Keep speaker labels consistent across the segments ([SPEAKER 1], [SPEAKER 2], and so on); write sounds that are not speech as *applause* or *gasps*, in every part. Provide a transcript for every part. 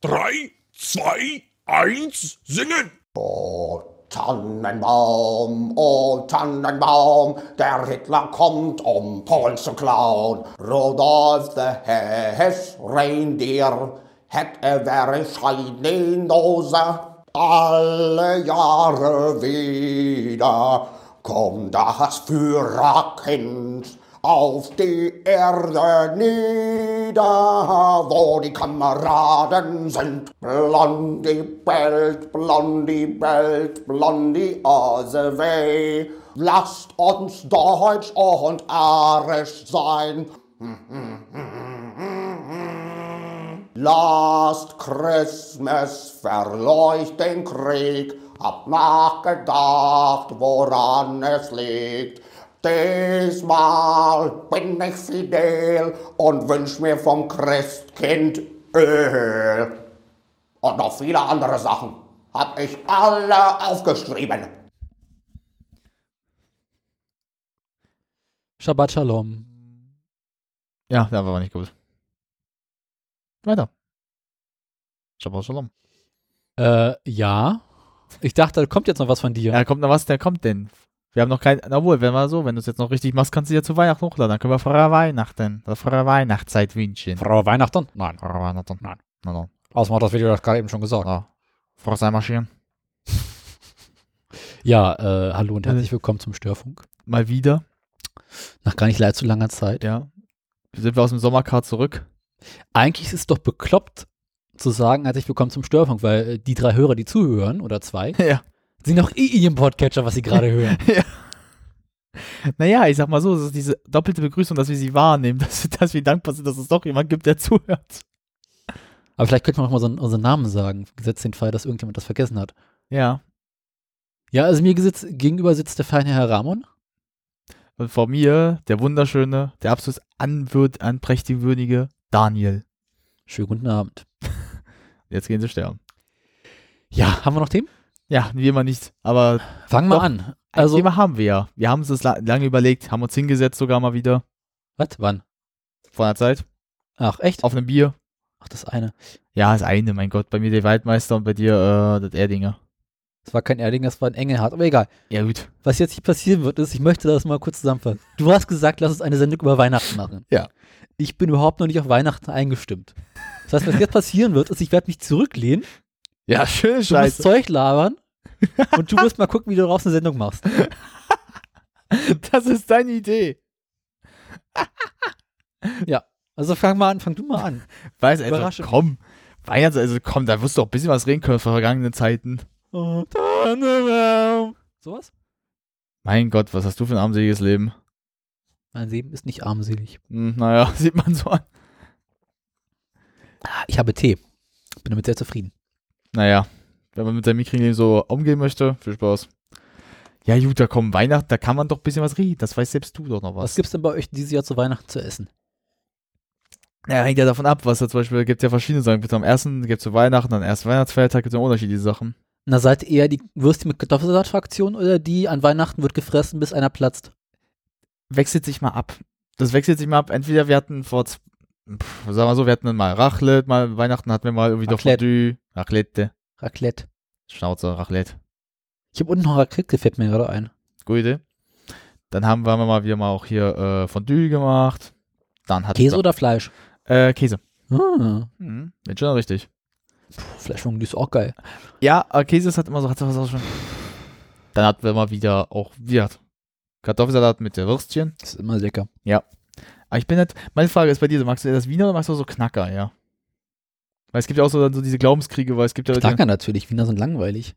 [SPEAKER 1] Drei, zwei, eins, singen!
[SPEAKER 2] Oh, Tannenbaum, oh Tannenbaum, der Hitler kommt, um Polen zu klauen. Rudolf the Hess Reindeer hat er wäre Scheinlose. Alle Jahre wieder kommt das Führerkind auf die Erde nieder, wo die Kameraden sind. Blondie bellt, Blondie bellt, Blondie also weh. Lasst uns deutsch und arisch sein. Last Christmas verleucht den Krieg, hab nachgedacht, woran es liegt. Diesmal bin ich fidel und wünsch mir vom Christkind Öl. Und noch viele andere Sachen hab ich alle aufgeschrieben.
[SPEAKER 3] Shabbat Shalom.
[SPEAKER 4] Ja, der war aber nicht gut. Weiter. Shabbat Shalom.
[SPEAKER 3] Äh, ja. Ich dachte, da kommt jetzt noch was von dir.
[SPEAKER 4] Ja, kommt noch was, der kommt denn. Wir haben noch kein, obwohl, wenn wir so, wenn du es jetzt noch richtig machst, kannst du ja zu Weihnachten hochladen. Dann können wir frohe Weihnachten, frohe Weihnachtszeit wünschen.
[SPEAKER 3] Frohe Weihnachten? Nein.
[SPEAKER 4] Frohe Weihnachten.
[SPEAKER 3] Nein.
[SPEAKER 4] Nein, nein.
[SPEAKER 3] Außerdem hat das Video das gerade eben schon gesagt.
[SPEAKER 4] Ja. Frohes Einmarschieren. *laughs*
[SPEAKER 3] Ja, äh, hallo und herzlich willkommen zum Störfunk.
[SPEAKER 4] Mal wieder,
[SPEAKER 3] Nach gar nicht allzu langer Zeit.
[SPEAKER 4] ja. Sind wir aus dem Sommercard zurück?
[SPEAKER 3] Eigentlich ist es doch bekloppt zu sagen, herzlich willkommen zum Störfunk, weil äh, die drei Hörer, die zuhören, oder zwei, *laughs*
[SPEAKER 4] ja.
[SPEAKER 3] Sind noch eh in ihrem Podcatcher, was sie gerade *laughs* hören.
[SPEAKER 4] Naja, ich sag mal so, es ist diese doppelte Begrüßung, dass wir sie wahrnehmen, *laughs* dass, dass wir dankbar sind, dass es doch jemand gibt, der zuhört.
[SPEAKER 3] Aber vielleicht könnten wir auch mal unseren, unseren Namen sagen, gesetzt den Fall, dass irgendjemand das vergessen hat.
[SPEAKER 4] Ja.
[SPEAKER 3] Ja, also mir gesitzt, gegenüber sitzt der feine Herr Ramon.
[SPEAKER 4] Und vor mir der wunderschöne, der absolut anwürd, anprächtig würdige Daniel.
[SPEAKER 3] Schönen guten Abend. *laughs*
[SPEAKER 4] Jetzt gehen sie sterben.
[SPEAKER 3] Ja, haben wir noch Themen?
[SPEAKER 4] Ja, wie immer nicht. Aber
[SPEAKER 3] Fangen wir an.
[SPEAKER 4] ein
[SPEAKER 3] Also,
[SPEAKER 4] Thema haben wir ja. Wir haben uns das la lange überlegt, haben uns hingesetzt sogar mal wieder.
[SPEAKER 3] was? Wann?
[SPEAKER 4] Vor einer Zeit.
[SPEAKER 3] Ach, echt?
[SPEAKER 4] Auf einem Bier.
[SPEAKER 3] Ach, das eine.
[SPEAKER 4] Ja, das eine, mein Gott. Bei mir der Waldmeister und bei dir äh, das Erdinger.
[SPEAKER 3] Das war kein Erding, das war ein Engelhardt. Aber egal.
[SPEAKER 4] Ja, gut.
[SPEAKER 3] Was jetzt hier passieren wird, ist, ich möchte das mal kurz zusammenfassen. Du hast gesagt, lass uns eine Sendung über Weihnachten machen.
[SPEAKER 4] Ja.
[SPEAKER 3] Ich bin überhaupt noch nicht auf Weihnachten eingestimmt. Das heißt, was jetzt passieren wird, ist, ich werde mich zurücklehnen,
[SPEAKER 4] Ja, schöne
[SPEAKER 3] du wirst
[SPEAKER 4] Scheiße.
[SPEAKER 3] Zeug labern *laughs* und du wirst mal gucken, wie du daraus eine Sendung machst. *laughs*
[SPEAKER 4] Das ist deine Idee. *laughs*
[SPEAKER 3] Also fang mal an, fang du mal an.
[SPEAKER 4] Weiß also, komm. Weihnachts, also komm, da wirst du auch ein bisschen was reden können von vergangenen Zeiten.
[SPEAKER 3] Sowas?
[SPEAKER 4] Mein Gott, was hast du für ein armseliges Leben?
[SPEAKER 3] Mein Leben ist nicht armselig.
[SPEAKER 4] Hm, naja, sieht man so an.
[SPEAKER 3] Ah, Ich habe Tee. Bin damit sehr zufrieden.
[SPEAKER 4] Naja, wenn man mit seinem mickrigen Leben so umgehen möchte, viel Spaß. Ja, gut, da kommen Weihnachten, da kann man doch ein bisschen was reden. Das weißt selbst du doch noch
[SPEAKER 3] Was
[SPEAKER 4] was.
[SPEAKER 3] gibt's denn bei euch dieses Jahr zu Weihnachten zu essen?
[SPEAKER 4] Ja, hängt ja davon ab, was da zum Beispiel gibt ja verschiedene Sachen. Gibt's am ersten, gibt's zu Weihnachten, dann ersten Weihnachtsfeiertag gibt es ja unterschiedliche Sachen.
[SPEAKER 3] Na, seid ihr eher die Würstchen mit Kartoffelsalat-Fraktion oder die an Weihnachten wird gefressen, bis einer platzt?
[SPEAKER 4] Wechselt sich mal ab. Das wechselt sich mal ab. Entweder wir hatten vor, z- pff, sagen wir so, wir hatten mal Raclette, mal Weihnachten hatten wir mal irgendwie doch. Fondue, Raclette,
[SPEAKER 3] Raclette.
[SPEAKER 4] Schnauze, Raclette.
[SPEAKER 3] Ich habe unten noch Raclette, fällt mir gerade ein.
[SPEAKER 4] Gute Idee. Dann haben wir, mal wieder mal auch hier äh, Fondue gemacht. Dann hat
[SPEAKER 3] Käse oder Fleisch?
[SPEAKER 4] Äh, Käse.
[SPEAKER 3] Ah,
[SPEAKER 4] Mhm. Schon richtig.
[SPEAKER 3] Fleischfondue ist auch geil.
[SPEAKER 4] Ja, aber Käse ist halt immer so, hat was auch schon. Dann hatten wir mal wieder auch, wie gesagt, Kartoffelsalat mit der Würstchen.
[SPEAKER 3] Das ist immer lecker.
[SPEAKER 4] Aber ich bin nicht, meine Frage ist bei dir, magst du eher das Wiener oder magst du so Knacker, ja? Weil es gibt ja auch so, so diese Glaubenskriege, weil es gibt ja
[SPEAKER 3] Knacker natürlich, Wiener sind langweilig.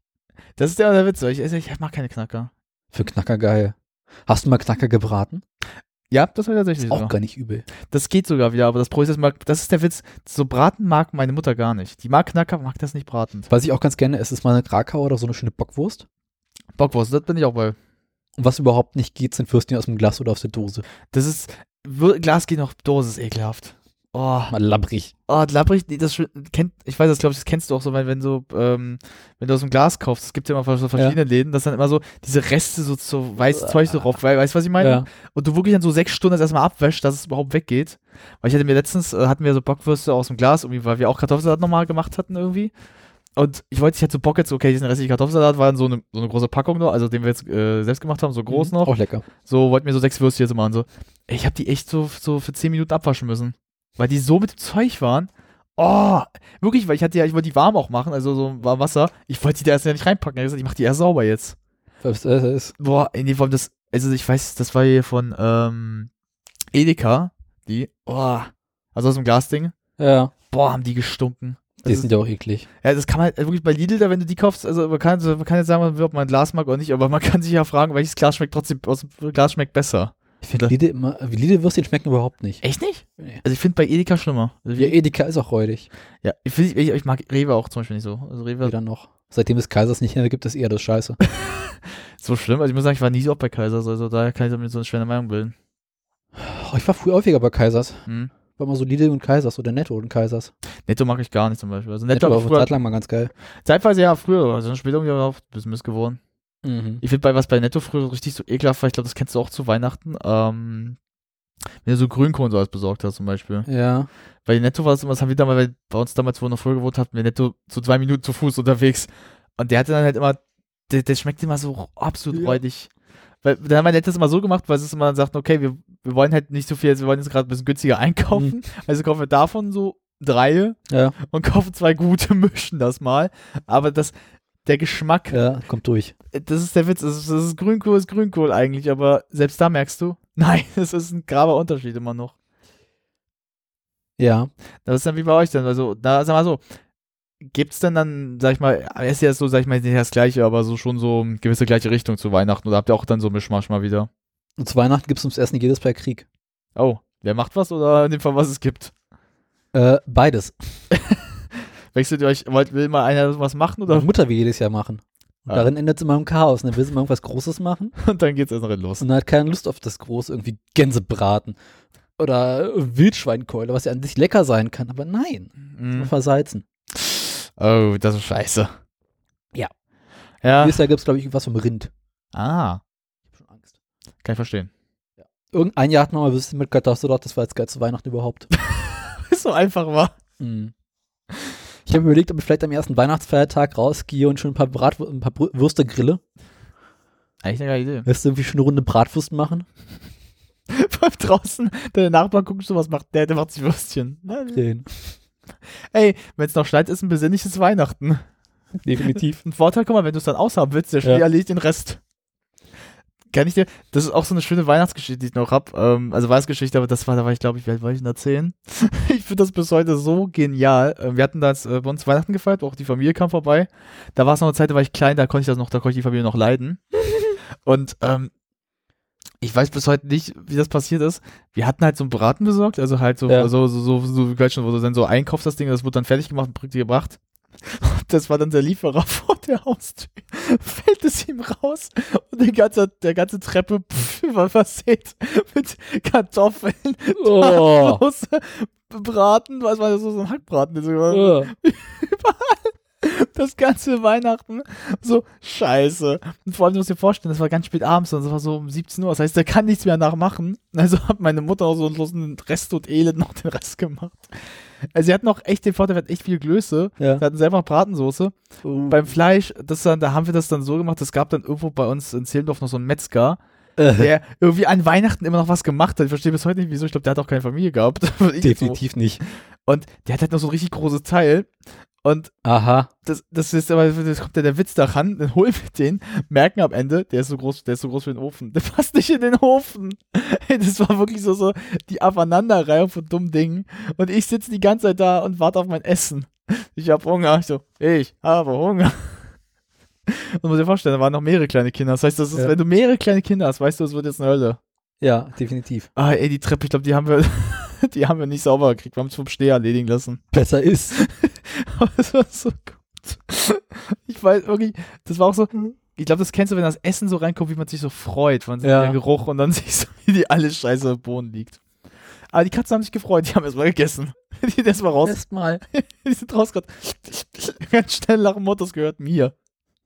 [SPEAKER 4] Das ist ja der Witz, ich, ich mag keine Knacker.
[SPEAKER 3] Für Knacker geil. Hast du mal Knacker gebraten?
[SPEAKER 4] Ja, das war tatsächlich
[SPEAKER 3] Ist auch
[SPEAKER 4] sogar.
[SPEAKER 3] gar nicht übel.
[SPEAKER 4] Das geht sogar wieder, aber das Problem ist, mag- das ist der Witz. So Braten mag meine Mutter gar nicht. Die mag Knacker, mag das nicht braten.
[SPEAKER 3] Was ich auch ganz gerne esse, ist mal eine Krakau oder so eine schöne Bockwurst.
[SPEAKER 4] Bockwurst, das bin ich auch bei.
[SPEAKER 3] Und was überhaupt nicht geht, sind Würstchen aus dem Glas oder aus der Dose.
[SPEAKER 4] Das ist, Glas geht noch, Dose ist ekelhaft. Oh,
[SPEAKER 3] Mal labbrig.
[SPEAKER 4] oh labbrig, das kennt, ich weiß das, glaube ich, das kennst du auch so, weil wenn so, ähm, wenn du aus dem Glas kaufst, es gibt ja immer so verschiedene Läden, dass dann immer so diese Reste so, so weißes Zeug so drauf, weißt du, was ich meine?
[SPEAKER 3] Ja.
[SPEAKER 4] Und du wirklich dann so sechs Stunden das erstmal abwäscht, dass es überhaupt weggeht. Weil ich hatte mir letztens, äh, hatten wir so Bockwürste aus dem Glas, irgendwie, weil wir auch Kartoffelsalat nochmal gemacht hatten irgendwie. Und ich wollte, ich hatte so Bock jetzt, okay, diesen restlichen Kartoffelsalat war dann so eine, so eine große Packung nur, also den wir jetzt äh, selbst gemacht haben, so groß noch.
[SPEAKER 3] Auch lecker.
[SPEAKER 4] So, wollten wir so sechs Würstchen jetzt machen. So, Ey, ich habe die echt so, so für zehn Minuten abwaschen müssen. Weil die so mit dem Zeug waren. Oh, wirklich, weil ich hatte ja, ich wollte die warm auch machen, also so warm Wasser. Ich wollte die da erst ja nicht reinpacken. Ich gesagt, ich mach die erst sauber jetzt.
[SPEAKER 3] Was das ist.
[SPEAKER 4] Boah, in dem Form, das, also ich weiß, das war hier von ähm, Edeka, die, boah, also aus dem Glasding.
[SPEAKER 3] Ja.
[SPEAKER 4] Boah, haben die gestunken.
[SPEAKER 3] Die
[SPEAKER 4] Also,
[SPEAKER 3] sind ja auch eklig.
[SPEAKER 4] ja, das kann man äh, wirklich bei Lidl, da, wenn du die kaufst, also man kann, man kann jetzt sagen, ob man ein Glas mag oder nicht, aber man *laughs* kann sich ja fragen, welches Glas schmeckt trotzdem, aus dem Glas schmeckt besser.
[SPEAKER 3] Ich finde Lidl immer, Lidl-Würstchen schmecken überhaupt nicht.
[SPEAKER 4] Echt nicht?
[SPEAKER 3] Nee.
[SPEAKER 4] Also ich finde bei Edeka schlimmer. Also
[SPEAKER 3] Ja, Edeka ist auch räudig.
[SPEAKER 4] Ja, ich, find, ich, ich mag Rewe auch zum Beispiel nicht so. Also Rewe
[SPEAKER 3] Wieder noch. Seitdem es Kaisers nicht mehr gibt, ist eher das Scheiße. *laughs*
[SPEAKER 4] so schlimm. Also ich muss sagen, ich war nie so oft bei Kaisers, also daher kann ich mir so eine schwere Meinung bilden.
[SPEAKER 3] Oh, ich war früher häufiger bei Kaisers.
[SPEAKER 4] Hm.
[SPEAKER 3] War mal so Lidl und Kaisers oder Netto und Kaisers.
[SPEAKER 4] Netto mag ich gar nicht zum Beispiel. Also
[SPEAKER 3] Netto
[SPEAKER 4] Netto,
[SPEAKER 3] war
[SPEAKER 4] früher,
[SPEAKER 3] Zeit lang mal ganz geil.
[SPEAKER 4] zeitweise ja früher, also später irgendwie auch ein bisschen Mist geworden.
[SPEAKER 3] Mhm.
[SPEAKER 4] Ich finde bei was bei Netto früher richtig so ekelhaft war, ich glaube, das kennst du auch zu Weihnachten, ähm, wenn du so Grünkohl und sowas besorgt hast zum Beispiel.
[SPEAKER 3] Ja.
[SPEAKER 4] Bei Netto war es immer, das haben wir damals, weil bei uns damals, wo wir noch früher gewohnt hatten, wir Netto so zwei Minuten zu Fuß unterwegs. Und der hatte dann halt immer, der, der schmeckt immer so absolut
[SPEAKER 3] Ja.
[SPEAKER 4] räudig. Weil dann haben wir das immer so gemacht, weil es immer sagt, okay, wir, wir wollen halt nicht so viel, also wir wollen jetzt gerade ein bisschen günstiger *laughs* einkaufen. Also kaufen wir davon so drei
[SPEAKER 3] Ja.
[SPEAKER 4] und kaufen zwei gute, *laughs* mischen das mal. Aber das, der Geschmack,
[SPEAKER 3] Ja, kommt durch.
[SPEAKER 4] das ist der Witz, das ist, das ist Grünkohl, ist Grünkohl eigentlich, aber selbst da merkst du, *laughs* nein, es ist ein graber Unterschied immer noch.
[SPEAKER 3] Ja.
[SPEAKER 4] Das ist dann wie bei euch dann. Also, da sag mal so, gibt's denn dann, sag ich mal, ist ja so, sag ich mal, nicht das gleiche, aber so schon so eine gewisse gleiche Richtung zu Weihnachten oder habt ihr auch dann so Mischmasch mal wieder?
[SPEAKER 3] Und zu Weihnachten gibt es ums Essen jedes Mal Krieg.
[SPEAKER 4] Oh, wer macht was oder in dem Fall, was es gibt?
[SPEAKER 3] Äh, beides. *laughs*
[SPEAKER 4] Wechselt ihr euch, wollt, will mal einer was machen oder?
[SPEAKER 3] Meine Mutter will jedes Jahr machen. Und
[SPEAKER 4] Ah.
[SPEAKER 3] darin endet es immer im Chaos. Und dann will sie immer irgendwas Großes machen. *laughs*
[SPEAKER 4] Und dann geht's erst noch los.
[SPEAKER 3] Und dann hat keine Lust auf das Große, irgendwie Gänsebraten. Oder Wildschweinkeule, was ja an sich lecker sein kann. Aber nein,
[SPEAKER 4] Mhm.
[SPEAKER 3] versalzen.
[SPEAKER 4] Oh, das ist scheiße.
[SPEAKER 3] Ja.
[SPEAKER 4] Ja.
[SPEAKER 3] Dieses Jahr gibt es, glaube ich, irgendwas vom Rind.
[SPEAKER 4] Ah,
[SPEAKER 3] Ich hab schon Angst.
[SPEAKER 4] kann ich verstehen.
[SPEAKER 3] Irgendein Jahr hatten wir mal Würstchen mit Kartoffelsalat, das war jetzt geil zu Weihnachten überhaupt. *laughs*
[SPEAKER 4] Ist so einfach war.
[SPEAKER 3] Mhm. Ich habe überlegt, ob ich vielleicht am ersten Weihnachtsfeiertag rausgehe und schon ein paar, Brat ein paar Würste grille.
[SPEAKER 4] Eigentlich eine geile Idee.
[SPEAKER 3] Lässt du irgendwie schon eine Runde Bratwurst machen? *laughs*
[SPEAKER 4] Vor draußen, deine Nachbarn gucken so, was macht der, der macht sich Würstchen.
[SPEAKER 3] Den.
[SPEAKER 4] Ey, wenn es noch schneit, ist ein besinnliches Weihnachten.
[SPEAKER 3] Definitiv. *laughs*
[SPEAKER 4] Ein Vorteil, guck mal, wenn du es dann aushaben willst, der Schnee
[SPEAKER 3] Ja.
[SPEAKER 4] erledigt den Rest. Kann ich dir, das ist auch so eine schöne Weihnachtsgeschichte, die ich noch hab. Ähm, also Weihnachtsgeschichte, aber das war, da war ich, glaube ich, wie alt war ich denn da? Zehn? *laughs* ich finde das bis heute so genial. Ähm, wir hatten das äh, bei uns Weihnachten gefeiert, auch die Familie kam vorbei. Da war es noch eine Zeit, da war ich klein, da konnte ich das noch, da konnte ich die Familie noch leiden. *laughs* Und ähm, ich weiß bis heute nicht, wie das passiert ist. Wir hatten halt so einen Braten besorgt, also halt so,
[SPEAKER 3] Ja.
[SPEAKER 4] so, so, so, so, so, schon, wo du dann so einkaufst das Ding, das wird dann fertig gemacht und dir gebracht. *laughs* Das war dann der Lieferer *laughs* vor der Haustür. Fällt es ihm raus und der ganze, der ganze Treppe pff, *laughs* war versät mit Kartoffeln,
[SPEAKER 3] Oh.
[SPEAKER 4] Braten, was war das, so ein Hackbraten, das war-
[SPEAKER 3] Oh. *laughs*
[SPEAKER 4] das ganze Weihnachten so scheiße. Und vor allem, du musst dir vorstellen, das war ganz spät abends, und das war so um 17 Uhr. Das heißt, der kann nichts mehr nachmachen. Also hat meine Mutter auch so einen Rest und Elend noch den Rest gemacht. Also sie hatten auch echt den Vorteil, wir hatten echt viel Glöße.
[SPEAKER 3] Ja.
[SPEAKER 4] Wir hatten selber Bratensoße.
[SPEAKER 3] Uh.
[SPEAKER 4] Beim Fleisch, das dann, da haben wir das dann so gemacht, es gab dann irgendwo bei uns in Zehlendorf noch so einen Metzger,
[SPEAKER 3] Äh,
[SPEAKER 4] der irgendwie an Weihnachten immer noch was gemacht hat. Ich verstehe bis heute nicht, wieso. Ich glaube, der hat auch keine Familie gehabt. *laughs* Ich so.
[SPEAKER 3] definitiv nicht.
[SPEAKER 4] Und der hat halt noch so ein richtig großes Teil. Und
[SPEAKER 3] Aha.
[SPEAKER 4] das, das ist aber, das kommt ja der Witz daran, dann holen wir den, merken am Ende, der ist so groß, der ist so groß wie ein Ofen. Der *laughs* passt nicht in den Ofen. Ey, *laughs* Das war wirklich so, so die Aufeinanderreihung von dummen Dingen. Und ich sitze die ganze Zeit da und warte auf mein Essen. Ich hab Hunger. Ich so, ich habe Hunger. *laughs* Und muss dir vorstellen, da waren noch mehrere kleine Kinder. Das heißt, das ist,
[SPEAKER 3] Ja.
[SPEAKER 4] wenn du mehrere kleine Kinder hast, weißt du, es wird jetzt eine Hölle.
[SPEAKER 3] Ja, definitiv.
[SPEAKER 4] Ah, ey, die Treppe, ich glaube, die haben wir, *laughs* die haben wir nicht sauber gekriegt. Wir haben es vom Steh erledigen lassen.
[SPEAKER 3] Besser ist. *laughs*
[SPEAKER 4] Aber es war so gut. Ich weiß wirklich, das war auch so, ich glaube, das kennst du, wenn das Essen so reinkommt, wie man sich so freut, von
[SPEAKER 3] Ja.
[SPEAKER 4] der Geruch und dann *laughs* sich so, wie die alle scheiße im Boden liegt. Aber die Katzen haben sich gefreut, die haben erstmal gegessen. Die sind erstmal raus.
[SPEAKER 3] Erstmal.
[SPEAKER 4] Die sind rausgekommen. Ganz schnell nach dem Motto, das gehört mir.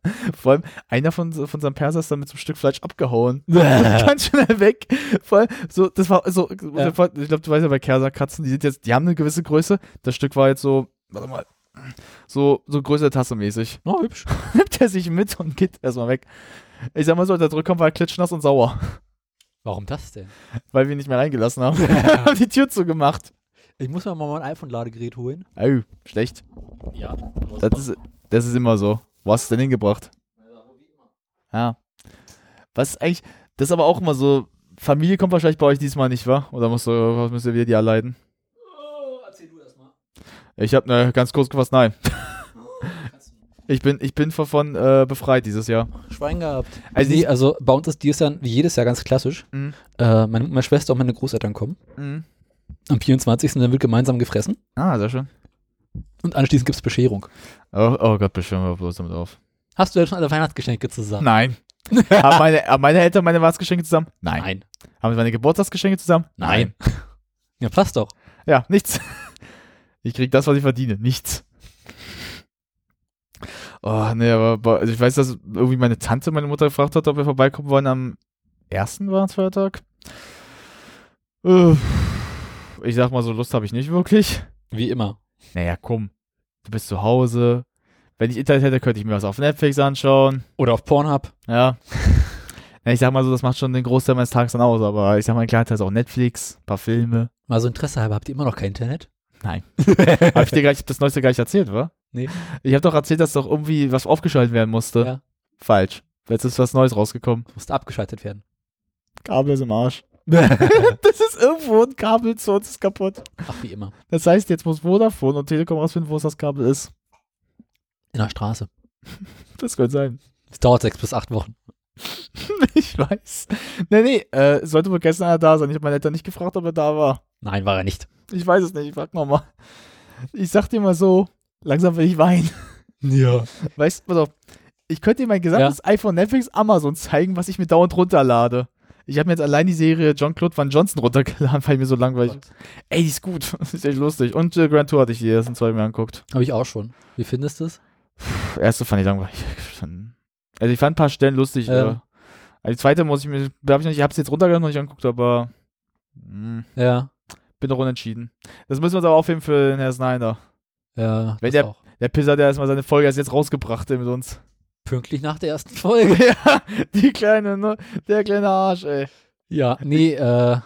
[SPEAKER 4] *laughs* Vor allem, einer von, von seinem Perser ist dann mit so einem Stück Fleisch abgehauen. *laughs* Ganz schnell weg. Vor allem, so, das war so, ich glaube, du weißt ja bei Kerser-Katzen, die sind jetzt, die haben eine gewisse Größe. Das Stück war jetzt so, warte mal, so, so größere Tasse mäßig.
[SPEAKER 3] Oh, hübsch. *laughs*
[SPEAKER 4] Nimmt er sich mit und geht erstmal weg. Ich sag mal so, der Drückkommen war klitschnass und sauer.
[SPEAKER 3] Warum das denn?
[SPEAKER 4] Weil wir ihn nicht mehr reingelassen haben. haben die Tür zugemacht.
[SPEAKER 3] Ich muss mir mal mein iPhone-Ladegerät holen.
[SPEAKER 4] Au, schlecht.
[SPEAKER 3] Ja.
[SPEAKER 4] Das ist, das ist immer so. Wo hast du es denn hingebracht? Ja. Was ist eigentlich, das ist aber auch immer so, Familie kommt wahrscheinlich bei euch diesmal nicht, wa? Oder musst du, was müsst ihr wieder die erleiden?
[SPEAKER 3] erzähl du erst mal.
[SPEAKER 4] Ich habe ne, ganz kurz gefasst, nein. Ich bin, ich bin von äh, befreit dieses Jahr.
[SPEAKER 3] Schwein gehabt.
[SPEAKER 4] Also
[SPEAKER 3] nee, also bei uns ist dieses Jahr wie jedes Jahr ganz klassisch.
[SPEAKER 4] Mhm.
[SPEAKER 3] Äh, meine, meine Schwester und meine Großeltern kommen.
[SPEAKER 4] Mhm.
[SPEAKER 3] Am 24. dann wird gemeinsam gefressen.
[SPEAKER 4] Ah, sehr schön.
[SPEAKER 3] Und anschließend gibt es Bescherung.
[SPEAKER 4] Oh, oh Gott, bestimmt wir bloß damit auf.
[SPEAKER 3] Hast du ja schon alle Weihnachtsgeschenke zusammen?
[SPEAKER 4] Nein. *laughs* haben, meine, haben meine Eltern meine Weihnachtsgeschenke zusammen? Nein.
[SPEAKER 3] Nein.
[SPEAKER 4] Haben meine Geburtstagsgeschenke zusammen?
[SPEAKER 3] Nein. Ja, passt doch.
[SPEAKER 4] Ja, nichts. Ich krieg das, was ich verdiene. Nichts. Oh, nee, aber also ich weiß, dass irgendwie meine Tante meine Mutter gefragt hat, ob wir vorbeikommen wollen am ersten Weihnachtsfeiertag. Ich sag mal so, Lust habe ich nicht wirklich.
[SPEAKER 3] Wie immer.
[SPEAKER 4] Naja, komm. Du bist zu Hause. Wenn ich Internet hätte, könnte ich mir was auf Netflix anschauen.
[SPEAKER 3] Oder auf Pornhub.
[SPEAKER 4] Ja. *laughs* Ich sag mal so, das macht schon den Großteil meines Tages dann aus, aber ich sag mal, klar, ist auch Netflix, paar Filme.
[SPEAKER 3] Mal so Interesse halber, habt ihr immer noch kein Internet?
[SPEAKER 4] Nein. *laughs* Hab ich dir gar nicht, das Neueste gar nicht erzählt, wa?
[SPEAKER 3] Nee.
[SPEAKER 4] Ich habe doch erzählt, dass doch irgendwie was aufgeschaltet werden musste.
[SPEAKER 3] Ja.
[SPEAKER 4] Falsch. Jetzt ist was Neues rausgekommen.
[SPEAKER 3] Musste abgeschaltet werden.
[SPEAKER 4] Kabel ist im Arsch. *laughs* das ist irgendwo ein Kabel zu uns ist kaputt.
[SPEAKER 3] Ach, wie immer.
[SPEAKER 4] Das heißt, jetzt muss Vodafone und Telekom rausfinden, wo es das Kabel ist.
[SPEAKER 3] In der Straße.
[SPEAKER 4] Das könnte sein.
[SPEAKER 3] Es dauert sechs bis acht Wochen. *laughs*
[SPEAKER 4] ich weiß. Nee, nee, äh, sollte wohl gestern einer da sein. Ich habe meine Eltern nicht gefragt, ob er da war.
[SPEAKER 3] Nein, war er nicht.
[SPEAKER 4] Ich weiß es nicht, ich frag nochmal. Ich sag dir mal so, langsam will ich weinen. *laughs*
[SPEAKER 3] Ja.
[SPEAKER 4] Weißt du, ich könnte dir mein gesamtes iPhone, Netflix, Amazon zeigen, was ich mir dauernd runterlade. Ich habe mir jetzt allein die Serie John Claude Van Johnson runtergeladen, *laughs* weil mir so langweilig. Ey, die ist gut. *laughs* Das ist echt lustig. Und äh, Grand Tour hatte ich die ersten zwei Mal angeguckt.
[SPEAKER 3] Habe ich auch schon. Wie findest du es?
[SPEAKER 4] Erste fand ich langweilig. *laughs* Also ich fand ein paar Stellen lustig.
[SPEAKER 3] Ja.
[SPEAKER 4] Äh, also die zweite muss ich mir, ich noch nicht, ich habe es jetzt runtergeladen und nicht angeguckt, aber mh,
[SPEAKER 3] Ja.
[SPEAKER 4] bin doch unentschieden. Das müssen wir uns aber aufheben für den Herrn Snyder.
[SPEAKER 3] Ja.
[SPEAKER 4] Wenn der-
[SPEAKER 3] auch.
[SPEAKER 4] Der Pisser, der erstmal seine Folge erst jetzt rausgebracht hat mit uns.
[SPEAKER 3] Pünktlich nach der ersten Folge. *laughs*
[SPEAKER 4] ja, die kleine, ne? Der kleine Arsch, ey.
[SPEAKER 3] Ja, nee, äh.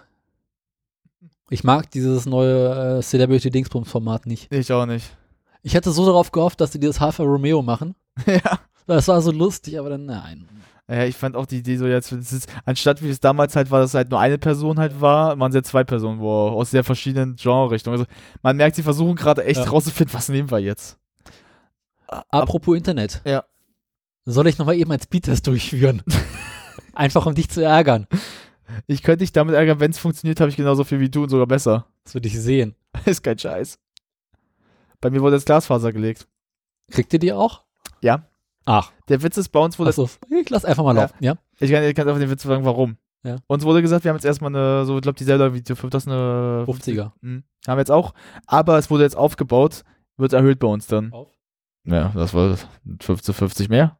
[SPEAKER 3] Ich mag dieses neue äh, Celebrity-Dingsbums-Format nicht.
[SPEAKER 4] Ich auch nicht.
[SPEAKER 3] Ich hatte so darauf gehofft, dass sie dieses Alfa Romeo machen. *laughs*
[SPEAKER 4] ja.
[SPEAKER 3] Das war so lustig, aber dann nein.
[SPEAKER 4] Ja, ich fand auch die Idee so jetzt, es ist, anstatt wie es damals halt war, dass halt nur eine Person halt war, waren es jetzt zwei Personen, wo aus sehr verschiedenen Genre-Richtungen. Also man merkt, sie versuchen gerade echt
[SPEAKER 3] Ja.
[SPEAKER 4] rauszufinden, was nehmen wir jetzt.
[SPEAKER 3] Apropos Internet.
[SPEAKER 4] Ja.
[SPEAKER 3] Soll ich nochmal eben einen Speedtest durchführen? *laughs* Einfach um dich zu ärgern.
[SPEAKER 4] Ich könnte dich damit ärgern, wenn es funktioniert, habe ich genauso viel wie du und sogar besser.
[SPEAKER 3] Das würde ich sehen. *laughs*
[SPEAKER 4] ist kein Scheiß. Bei mir wurde jetzt Glasfaser gelegt.
[SPEAKER 3] Kriegt ihr die auch?
[SPEAKER 4] Ja.
[SPEAKER 3] Ach,
[SPEAKER 4] Der Witz ist bei uns wurde
[SPEAKER 3] achso. Ich lass einfach mal
[SPEAKER 4] Ja.
[SPEAKER 3] laufen, ja?
[SPEAKER 4] Ich kann, ich kann einfach den Witz sagen, warum.
[SPEAKER 3] Ja.
[SPEAKER 4] Uns wurde gesagt, wir haben jetzt erstmal eine, so, ich glaube, dieselbe wie die 5000 eine
[SPEAKER 3] 50er.
[SPEAKER 4] Mhm. Haben wir jetzt auch. Aber es wurde jetzt aufgebaut, wird erhöht bei uns dann.
[SPEAKER 3] Auf?
[SPEAKER 4] Ja, das war 50, 50 mehr.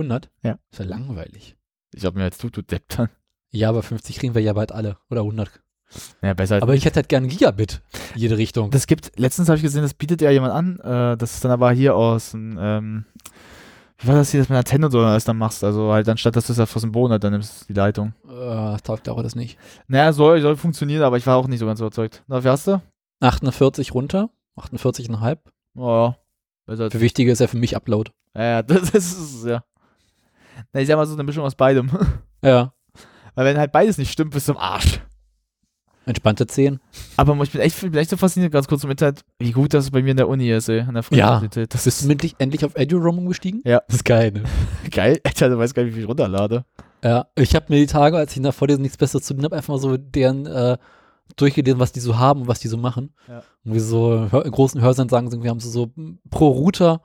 [SPEAKER 3] 100?
[SPEAKER 4] Ja.
[SPEAKER 3] Ist ja langweilig.
[SPEAKER 4] Ich hab mir jetzt du, du Depp dann.
[SPEAKER 3] Ja, aber 50 kriegen wir ja bald alle. Oder 100.
[SPEAKER 4] Ja, besser als
[SPEAKER 3] Aber ich hätte halt gern Gigabit. in Jede Richtung.
[SPEAKER 4] Das gibt, letztens habe ich gesehen, das bietet ja jemand an. Äh, das ist dann aber hier aus, dem, ähm, wie war das hier, das mit Antenne oder so alles dann machst? Also halt, anstatt dass du es aus dem Boden halt, dann nimmst du die Leitung.
[SPEAKER 3] äh, taugt auch das nicht.
[SPEAKER 4] Naja, soll, soll funktionieren, aber ich war auch nicht so ganz überzeugt. Na, wie hast du?
[SPEAKER 3] 48 runter. 48,5.
[SPEAKER 4] Oh, ja. Besser als
[SPEAKER 3] Für wichtiger ist ja für mich Upload.
[SPEAKER 4] Ja, ja, *laughs* das ist, ja. Na, ich sag mal so eine Mischung aus beidem. *laughs*
[SPEAKER 3] Ja.
[SPEAKER 4] Weil wenn halt beides nicht stimmt, bist du im Arsch.
[SPEAKER 3] Entspannte 10.
[SPEAKER 4] Aber ich bin echt, bin echt so fasziniert, ganz kurz zum Internet, wie gut das bei mir in der Uni ist, ey, an der
[SPEAKER 3] Ja.
[SPEAKER 4] Das
[SPEAKER 3] Bist du endlich, endlich auf EduRoam umgestiegen?
[SPEAKER 4] Ja.
[SPEAKER 3] Das ist geil, ne? *laughs*
[SPEAKER 4] geil. Alter, du weißt gar nicht, wie ich runterlade.
[SPEAKER 3] Ja, ich habe mir die Tage, als ich in der Vorlesung nichts Besseres zu tun habe, einfach mal so deren äh, durchgelesen, was die so haben und was die so machen.
[SPEAKER 4] Ja.
[SPEAKER 3] Irgendwie so hör, in großen Hörsaalen sagen sie, irgendwie haben so mm, pro Router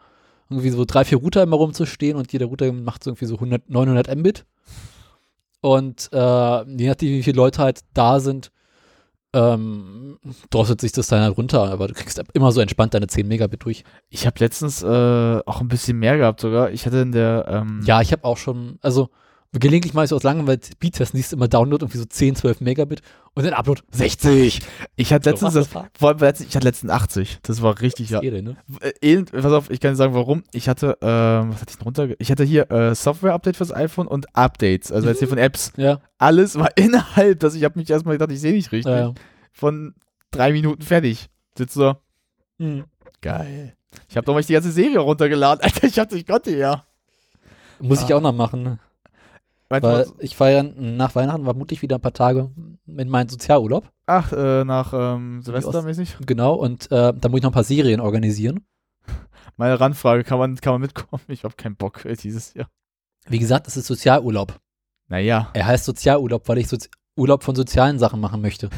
[SPEAKER 3] irgendwie so drei, vier Router immer rumzustehen und jeder Router macht so irgendwie so 100, 900 Mbit. Und äh, je nachdem, wie viele Leute halt da sind, ähm, drosselt sich das dann halt runter, aber du kriegst immer so entspannt deine 10 Megabit durch.
[SPEAKER 4] Ich habe letztens äh, auch ein bisschen mehr gehabt sogar. Ich hatte in der ähm,
[SPEAKER 3] Ja, ich habe auch schon, also gelegentlich mal so aus Langeweile Speedtesten, siehst du immer Download irgendwie so 10, 12 Megabit und dann Upload 60.
[SPEAKER 4] ich hatte letztens
[SPEAKER 3] So,
[SPEAKER 4] das, vor allem letztens, ich hatte letztens 80. Das war richtig ja.
[SPEAKER 3] Jede, ne?
[SPEAKER 4] Äh, elend, pass auf, ich kann dir sagen, warum. Ich hatte, ähm, was hatte ich denn runter? Ich hatte hier äh, Software-Update fürs iPhone und Updates, also jetzt hier von Apps.
[SPEAKER 3] Ja,
[SPEAKER 4] Alles war *laughs* innerhalb, dass ich habe mich erstmal gedacht, ich sehe nicht richtig.
[SPEAKER 3] ja, ja.
[SPEAKER 4] Von drei Minuten fertig. Sitzt so,
[SPEAKER 3] Mhm.
[SPEAKER 4] geil. Ich habe doch mal die ganze Serie runtergeladen. *laughs* Alter, ich hatte, ich konnte ja.
[SPEAKER 3] Muss ich
[SPEAKER 4] Ah.
[SPEAKER 3] auch noch machen,
[SPEAKER 4] Meinst
[SPEAKER 3] weil ich feiere nach Weihnachten vermutlich wieder ein paar Tage in meinen Sozialurlaub.
[SPEAKER 4] ach, äh, nach ähm, Silvestermäßig?
[SPEAKER 3] Genau, und äh, da muss ich noch ein paar Serien organisieren. *laughs*
[SPEAKER 4] Meine Randfrage, kann man, kann man mitkommen? Ich habe keinen Bock dieses Jahr.
[SPEAKER 3] Wie gesagt, es ist Sozialurlaub.
[SPEAKER 4] Naja.
[SPEAKER 3] Er heißt Sozialurlaub, weil ich Sozi Urlaub von sozialen Sachen machen möchte.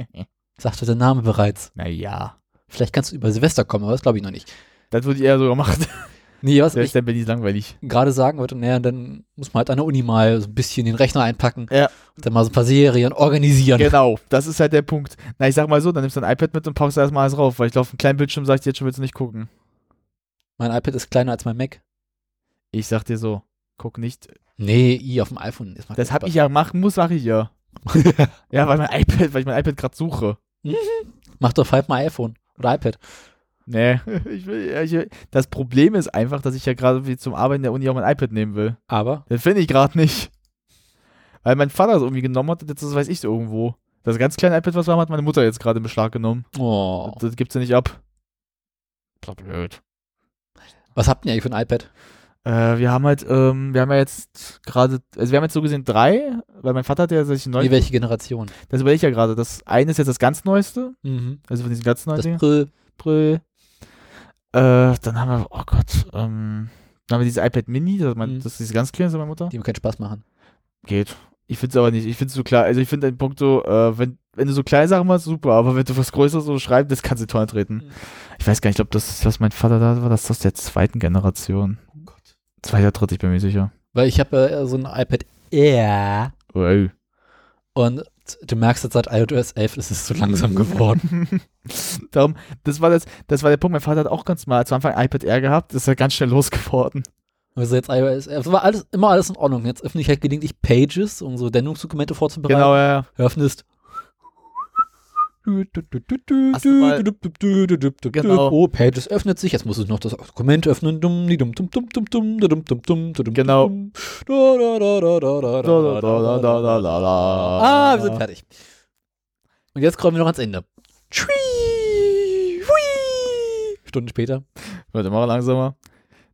[SPEAKER 3] *laughs* Sagte der Name bereits.
[SPEAKER 4] naja.
[SPEAKER 3] Vielleicht kannst du über Silvester kommen, aber das glaube ich noch nicht.
[SPEAKER 4] Das würde ich eher sogar machen. *laughs*
[SPEAKER 3] Nee, was
[SPEAKER 4] Der
[SPEAKER 3] ich
[SPEAKER 4] ist dann bin ich langweilig.
[SPEAKER 3] gerade sagen wollte, naja, dann muss man halt an der Uni mal so ein bisschen den Rechner einpacken
[SPEAKER 4] Ja.
[SPEAKER 3] und dann mal so ein paar Serien organisieren.
[SPEAKER 4] Genau, das ist halt der Punkt. Na, ich sag mal so, dann nimmst du ein iPad mit und packst da erstmal alles rauf, weil ich glaube, auf einem kleinen Bildschirm sag ich dir jetzt schon, willst du nicht gucken.
[SPEAKER 3] Mein iPad ist kleiner als mein Mac.
[SPEAKER 4] Ich sag dir so, guck nicht.
[SPEAKER 3] Nee, i auf dem iPhone ist mein
[SPEAKER 4] Das hab ich ja machen muss, sag ich ja. *laughs* ja, weil mein iPad, weil ich mein iPad gerade suche.
[SPEAKER 3] Mach doch halt mal iPhone oder iPad.
[SPEAKER 4] Nee, *laughs* ich will, ich. Das Problem ist einfach, dass ich ja gerade wie zum Arbeiten der Uni auch mein iPad nehmen will.
[SPEAKER 3] Aber
[SPEAKER 4] Das finde ich gerade nicht. Weil mein Vater es irgendwie genommen hat und jetzt das weiß ich irgendwo. Das ganz kleine iPad, was wir haben, hat meine Mutter jetzt gerade in Beschlag genommen.
[SPEAKER 3] oh,
[SPEAKER 4] Das, das gibt's ja nicht ab. Blöd.
[SPEAKER 3] was habt ihr eigentlich für ein iPad?
[SPEAKER 4] Äh, wir haben halt, ähm, wir haben ja jetzt gerade, also wir haben jetzt so gesehen drei, weil mein Vater hat ja sich neu.
[SPEAKER 3] Wie welche Generation?
[SPEAKER 4] Das überlege ich ja gerade. Das eine ist jetzt das ganz neueste,
[SPEAKER 3] Mhm.
[SPEAKER 4] also von diesen ganz neuen
[SPEAKER 3] Das
[SPEAKER 4] Dingen.
[SPEAKER 3] Brill.
[SPEAKER 4] Brill. Äh, dann haben wir, oh Gott, ähm, dann haben wir dieses iPad Mini, das, mein,
[SPEAKER 3] Mhm.
[SPEAKER 4] das ist ganz kleine, das ist meine Mutter.
[SPEAKER 3] die keinen Spaß machen.
[SPEAKER 4] Geht. Ich finde es aber nicht. Ich finde es so klar. Also ich finde den Punkt so, äh, wenn, wenn du so kleine Sachen machst, super, aber wenn du was Größeres so schreibst, das kannst du Tonne treten.
[SPEAKER 3] Mhm.
[SPEAKER 4] Ich weiß gar nicht, ob das, was mein Vater da war, das ist aus der zweiten Generation.
[SPEAKER 3] Oh Gott.
[SPEAKER 4] Zweiter, dritter, ich bin mir sicher.
[SPEAKER 3] Weil ich habe äh, so ein iPad Air
[SPEAKER 4] Wow.
[SPEAKER 3] und du merkst jetzt seit iOS 11 ist es zu langsam geworden. *laughs*
[SPEAKER 4] Darum, das war das, das war der Punkt. Mein Vater hat auch ganz mal zu Anfang iPad Air gehabt, das ist ja ganz schnell losgeworden.
[SPEAKER 3] Also jetzt iOS 11. Das war alles, immer alles in Ordnung. Jetzt öffne ich halt gelegentlich Pages, um so Sendungsdokumente vorzubereiten.
[SPEAKER 4] Genau, ja. ja.
[SPEAKER 3] Öffnest.
[SPEAKER 4] Du mal- Genau.
[SPEAKER 3] Oh, Pages öffnet sich. Jetzt muss ich noch das Dokument öffnen.
[SPEAKER 4] Genau.
[SPEAKER 3] Ah, wir sind fertig. Und jetzt kommen wir noch ans Ende. Stunden später.
[SPEAKER 4] Wird immer langsamer.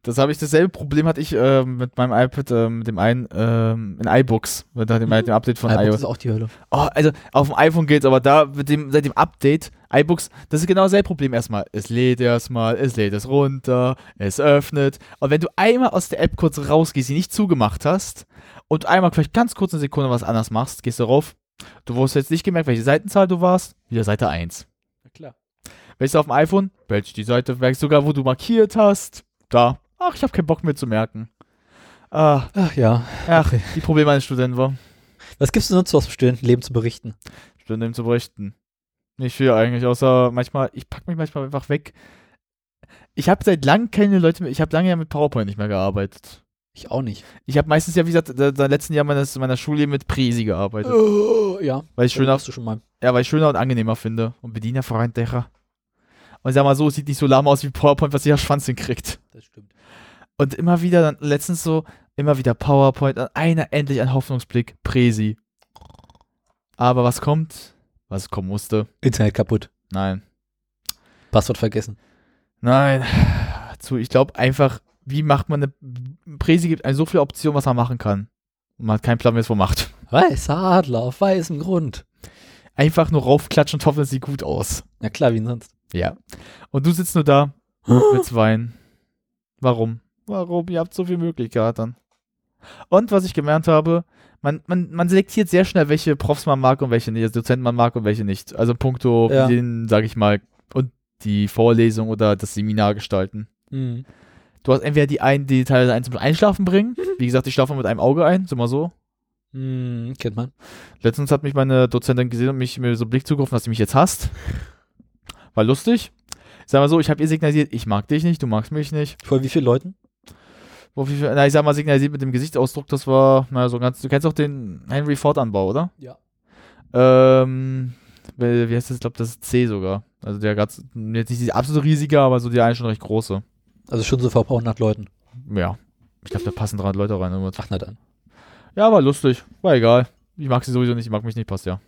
[SPEAKER 4] Das habe ich, dasselbe Problem hatte ich ähm, mit meinem iPad, ähm, mit dem einen, ähm, in iBooks, mit dem, mit dem Update von
[SPEAKER 3] iBooks
[SPEAKER 4] iOS.
[SPEAKER 3] ist auch die Hölle.
[SPEAKER 4] Oh, also auf dem iPhone geht's, aber da mit dem, seit dem Update, iBooks, das ist genau dasselbe Problem erstmal. Es lädt erstmal, es lädt es runter, es öffnet. Und wenn du einmal aus der App kurz rausgehst, die nicht zugemacht hast, und einmal vielleicht ganz kurz eine Sekunde was anders machst, gehst du rauf. Du wusstest jetzt nicht gemerkt, welche Seitenzahl du warst. Wieder Seite 1.
[SPEAKER 3] Na klar.
[SPEAKER 4] Welches auf dem iPhone? Welche die Seite, merkst sogar, wo du markiert hast. Da. Ach, ich habe keinen Bock mehr zu merken. Ah,
[SPEAKER 3] Ach ja.
[SPEAKER 4] ach, die Probleme eines Studenten war.
[SPEAKER 3] Was gibst du sonst so aus dem Studentenleben zu berichten?
[SPEAKER 4] Studenten zu berichten. Nicht viel eigentlich, außer manchmal, ich pack mich manchmal einfach weg. Ich habe seit langem keine Leute mehr, ich habe lange ja mit PowerPoint nicht mehr gearbeitet.
[SPEAKER 3] Ich auch nicht.
[SPEAKER 4] Ich habe meistens ja, wie gesagt, seit letzten Jahr meines, meiner Schule mit Presi gearbeitet.
[SPEAKER 3] Oh, ja.
[SPEAKER 4] Weil ich schöner,
[SPEAKER 3] du schon mal.
[SPEAKER 4] ja, weil ich schöner und angenehmer finde. Und bedienerfreundlicher. Und ich sag mal so, es sieht nicht so lahm aus wie PowerPoint, was jeder Schwanz hinkriegt.
[SPEAKER 3] Das stimmt.
[SPEAKER 4] Und immer wieder, dann letztens so, immer wieder PowerPoint, und einer endlich ein Hoffnungsblick, Presi. Aber was kommt? Was kommen musste?
[SPEAKER 3] Internet kaputt.
[SPEAKER 4] Nein.
[SPEAKER 3] Passwort vergessen.
[SPEAKER 4] Nein. Zu, ich glaube einfach, wie macht man eine. Presi gibt einem so viele Optionen, was man machen kann. Und man hat keinen Plan, wie es wo macht.
[SPEAKER 3] Weißer Adler auf weißem Grund.
[SPEAKER 4] Einfach nur raufklatschen und hoffen, es sieht gut aus.
[SPEAKER 3] Na klar, wie sonst?
[SPEAKER 4] Ja. Und du sitzt nur da, *gasps* willst weinen. Warum? Warum? Ihr habt so viele Möglichkeiten. Und was ich gemerkt habe, man, man, man selektiert sehr schnell, welche Profs man mag und welche nicht, also Dozenten man mag und welche nicht. Also puncto
[SPEAKER 3] Ja.
[SPEAKER 4] den, sag ich mal, und die Vorlesung oder das Seminar gestalten.
[SPEAKER 3] Mhm.
[SPEAKER 4] Du hast entweder die einen, die teilweise einen zum Einschlafen bringen. Wie gesagt, ich schlafe mit einem Auge ein, so mal so.
[SPEAKER 3] Hm, kennt man.
[SPEAKER 4] Letztens hat mich meine Dozentin gesehen und mich mir so einen Blick zugerufen, dass sie mich jetzt hasst. War lustig. Sag mal so, ich habe ihr signalisiert, ich mag dich nicht, du magst mich nicht.
[SPEAKER 3] Vor wie vielen Leuten?
[SPEAKER 4] Wo viel, na, ich sag mal, signalisiert mit dem Gesichtsausdruck, das war, naja, so ganz, du kennst auch den Henry Ford-Anbau, oder?
[SPEAKER 3] Ja.
[SPEAKER 4] Ähm, wie heißt das? Ich glaube, das ist C sogar. Also der ganz, jetzt nicht die absolute riesige, aber so die eine schon recht große.
[SPEAKER 3] Also schon so paar hundert Leuten.
[SPEAKER 4] Ja. Ich glaube, da passen 300 Leute rein. irgendwas.
[SPEAKER 3] Ach, na dann.
[SPEAKER 4] Ja, war lustig. War egal. Ich mag sie sowieso nicht, ich mag mich nicht, passt ja.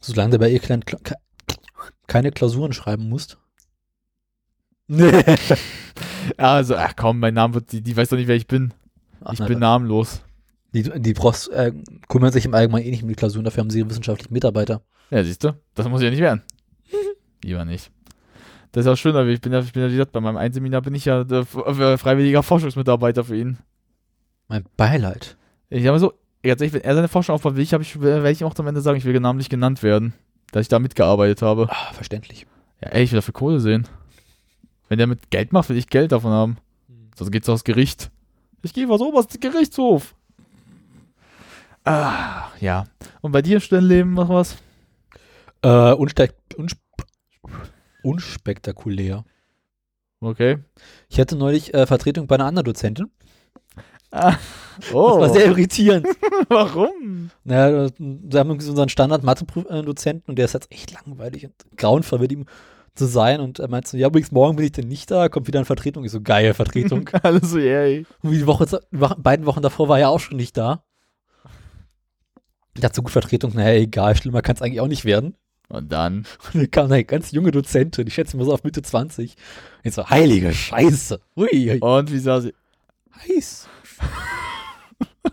[SPEAKER 3] Solange du bei ihr klein, keine Klausuren schreiben musst. *laughs* *laughs*
[SPEAKER 4] Also, ach komm, mein Name wird, die, die weiß doch nicht, wer ich bin.
[SPEAKER 3] Ach,
[SPEAKER 4] ich
[SPEAKER 3] na
[SPEAKER 4] bin
[SPEAKER 3] dann.
[SPEAKER 4] namenlos.
[SPEAKER 3] Die, die Profs äh, kümmern sich im Allgemeinen eh nicht um die Klausuren, dafür haben sie ihre wissenschaftlichen Mitarbeiter.
[SPEAKER 4] Ja, siehst du, das muss ja nicht werden. *laughs* Lieber nicht. Das ist auch schön, aber ich bin ja, ich bin ja, wie gesagt, bei meinem Einseminar bin ich ja äh, freiwilliger Forschungsmitarbeiter für ihn.
[SPEAKER 3] Mein Beileid.
[SPEAKER 4] Ich sag mal so, ehrlich, wenn er seine Forschung aufbaut, will ich, ich, werde ich ihm auch am Ende sagen, ich will namentlich genannt werden, dass ich da mitgearbeitet habe.
[SPEAKER 3] Ah, verständlich.
[SPEAKER 4] Ja, ey, ich will dafür Kohle sehen. Wenn der mit Geld macht, will ich Geld davon haben. Sonst geht's aufs Gericht. Ich gehe aufs oberste Gerichtshof. Ah, ja. Und bei dir im Stillenleben noch was?
[SPEAKER 3] Äh, unste unsp unspektakulär.
[SPEAKER 4] Okay.
[SPEAKER 3] Ich hatte neulich äh, Vertretung bei einer anderen Dozentin.
[SPEAKER 4] Ah. *laughs*
[SPEAKER 3] Das
[SPEAKER 4] Oh,
[SPEAKER 3] war sehr irritierend. *laughs*
[SPEAKER 4] warum?
[SPEAKER 3] Naja, äh, wir haben irgendwie so unseren Standard-Mathe-Dozenten und der ist jetzt echt langweilig und grauenvoll mit ihm zu sein. Und er meinte so, ja, übrigens, morgen bin ich denn nicht da, kommt wieder eine Vertretung. Ich so, geil, Vertretung. *laughs*
[SPEAKER 4] Alles so, yay.
[SPEAKER 3] und die Woche, beiden Wochen davor war er auch schon nicht da. Ich dachte so, gut, Vertretung, naja, egal, schlimmer kann es eigentlich auch nicht werden.
[SPEAKER 4] Und dann.
[SPEAKER 3] Und dann kam eine ganz junge Dozentin, ich schätze mal so auf Mitte 20. Ich so, heilige Scheiße. Ui.
[SPEAKER 4] Und wie sah sie?
[SPEAKER 3] heiß.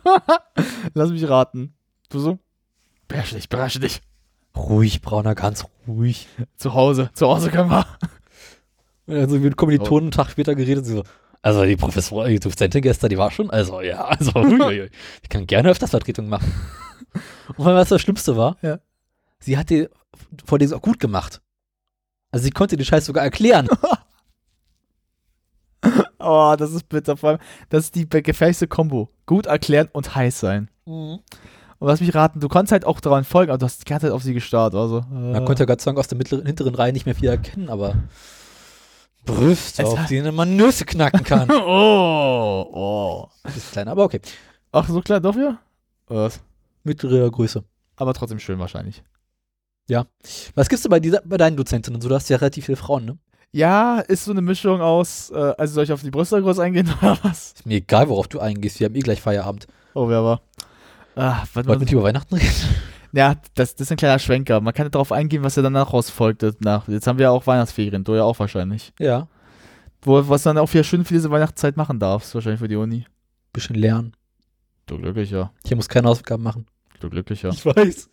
[SPEAKER 3] *laughs*
[SPEAKER 4] Lass mich raten. Du so? Beherrsche dich, beherrsche dich.
[SPEAKER 3] Ruhig, Brauner, ganz ruhig.
[SPEAKER 4] Zu Hause. Zu Hause können wir.
[SPEAKER 3] Und dann so mit Kommilitonen einen Tag später geredet, sie so, also die Professorin, die Dozentin gestern, die war schon, also ja, also ui, ui, ui. *laughs* ich kann gerne öfters Vertretung machen. Und weil was das Schlimmste war,
[SPEAKER 4] Ja.
[SPEAKER 3] sie hat die vor dir auch gut gemacht. Also sie konnte den Scheiß sogar erklären. *laughs*
[SPEAKER 4] Oh, das ist bitter. Vor allem, das ist die gefährlichste Kombo. Gut erklären und heiß sein. Und lass mich raten, du konntest halt auch daran folgen, aber du hast die ganze Zeit auf sie gestarrt. Also, äh,
[SPEAKER 3] Man konnte ja Gott sei Dank aus der mittleren, hinteren Reihe nicht mehr viel erkennen, aber Brüste, auf denen man Nüsse knacken kann. *laughs*
[SPEAKER 4] oh, oh.
[SPEAKER 3] Das ist klein, aber okay.
[SPEAKER 4] Ach, so klein dafür? Was?
[SPEAKER 3] Mittlere Größe.
[SPEAKER 4] Aber trotzdem schön wahrscheinlich.
[SPEAKER 3] Was gibst du bei, dieser, bei deinen Dozentinnen? So, du hast ja relativ viele Frauen, ne?
[SPEAKER 4] Ja, ist so eine Mischung aus, äh, also soll ich auf die Brüste groß eingehen *laughs* oder was?
[SPEAKER 3] Ist mir egal, worauf du eingehst. Wir haben eh gleich Feierabend.
[SPEAKER 4] Oh, wer war? Warte
[SPEAKER 3] Wollten wir nicht über Weihnachten reden? *laughs*
[SPEAKER 4] Ja, das, das ist ein kleiner Schwenker. Man kann ja darauf eingehen, was ja danach rausfolgt. Nach. Jetzt haben wir ja auch Weihnachtsferien, du ja auch wahrscheinlich.
[SPEAKER 3] Ja.
[SPEAKER 4] Wo, was dann auch wieder schön für diese Weihnachtszeit machen darfst, wahrscheinlich für die Uni.
[SPEAKER 3] Bisschen lernen.
[SPEAKER 4] Du glücklicher.
[SPEAKER 3] Hier muss keine Hausaufgaben machen.
[SPEAKER 4] Du glücklicher.
[SPEAKER 3] weiß.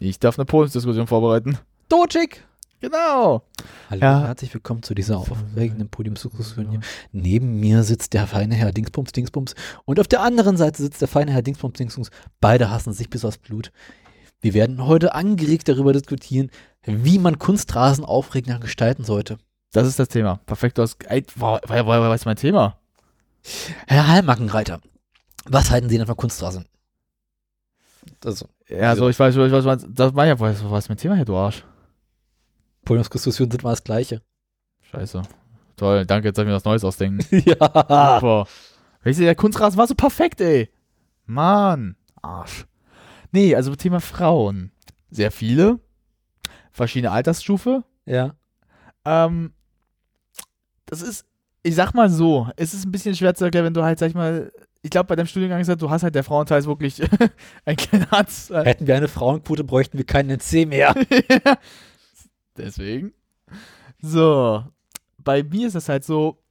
[SPEAKER 4] Ich darf eine Podiumsdiskussion vorbereiten.
[SPEAKER 3] Dojik!
[SPEAKER 4] Genau.
[SPEAKER 3] Hallo,
[SPEAKER 4] Ja.
[SPEAKER 3] herzlich willkommen zu dieser aufregenden Podiumsdiskussion hier. Neben mir sitzt der feine Herr Dingsbums Dingsbums und auf der anderen Seite sitzt der feine Herr Dingsbums Dingsbums. Beide hassen sich bis aufs Blut. Wir werden heute angeregt darüber diskutieren, wie man Kunstrasen aufregender gestalten sollte.
[SPEAKER 4] Das ist das Thema. Perfekt. Du hast. Ey, woher, woher, woher weißt du mein Thema?
[SPEAKER 3] Herr Heilmackenreiter, was halten Sie denn von Kunstrasen? Also,
[SPEAKER 4] Ja, so, ich weiß, ich weiß, was das war ja, was, was ist mein Thema hier, du Arsch?
[SPEAKER 3] Podiumsdiskussionen sind mal das Gleiche.
[SPEAKER 4] Scheiße. Toll, danke, jetzt soll ich mir was Neues ausdenken. *laughs*
[SPEAKER 3] ja.
[SPEAKER 4] Boah. Weißt du, der Kunstrasen war so perfekt, ey. Mann. Arsch. Nee, also Thema Frauen. Sehr viele. Verschiedene Altersstufe.
[SPEAKER 3] Ja.
[SPEAKER 4] Ähm, das ist, ich sag mal so, es ist ein bisschen schwer zu erklären, wenn du halt, sag ich mal, ich glaube, bei deinem Studiengang ist halt, du hast halt, der Frauenteil wirklich *laughs* ein kleiner Arzt.
[SPEAKER 3] Hätten wir eine Frauenquote, bräuchten wir keinen NC mehr. *laughs*
[SPEAKER 4] Deswegen. So. Bei mir ist das halt so,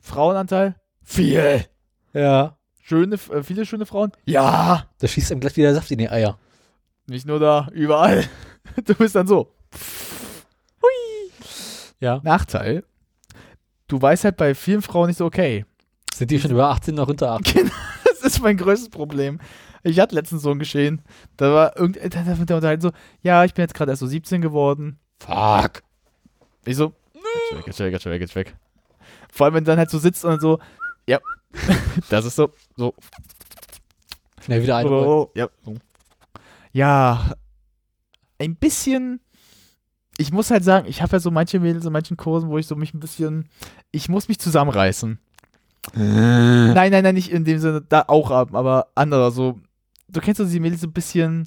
[SPEAKER 4] Frauenanteil, viel.
[SPEAKER 3] ja.
[SPEAKER 4] Schöne, äh, viele schöne Frauen? Ja.
[SPEAKER 3] Da schießt ihm gleich wieder Saft in die Eier.
[SPEAKER 4] Nicht nur da, überall. *laughs* Du bist dann so.
[SPEAKER 3] Ja.
[SPEAKER 4] Nachteil. Du weißt halt bei vielen Frauen nicht so, okay,
[SPEAKER 3] Sind die schon über 18 noch unter 18? *laughs*
[SPEAKER 4] Das ist mein größtes Problem. Ich hatte letztens so ein Geschehen. Da war irgendein, da unterhalten so, ja, ich bin jetzt gerade erst so 17 geworden.
[SPEAKER 3] Fuck.
[SPEAKER 4] Ich so, jetzt weg, jetzt weg, jetzt weg, jetzt weg. Vor allem, wenn du dann halt so sitzt und so, ja, *laughs* das ist so, so.
[SPEAKER 3] Schnell wieder ein.
[SPEAKER 4] Oh, ja. ja, ein bisschen. Ich muss halt sagen, ich habe ja so manche Mädels in manchen Kursen, wo ich so mich ein bisschen. Ich muss mich zusammenreißen. Nein, nein, nein, nicht in dem Sinne, da auch ab, aber anderer. So, du kennst so diese Mädels so ein bisschen,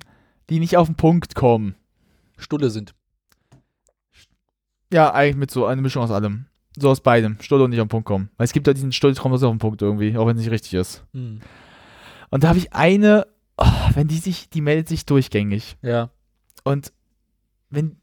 [SPEAKER 4] die nicht auf den Punkt kommen.
[SPEAKER 3] Stulle sind.
[SPEAKER 4] Ja, eigentlich mit so einer Mischung aus allem. So aus beidem. Stulle und nicht auf den Punkt kommen. Weil es gibt ja diesen Stulle-Traum auf den Punkt irgendwie, auch wenn es nicht richtig ist.
[SPEAKER 3] Hm.
[SPEAKER 4] Und da habe ich eine, oh, wenn die sich, die meldet sich durchgängig.
[SPEAKER 3] Ja.
[SPEAKER 4] Und wenn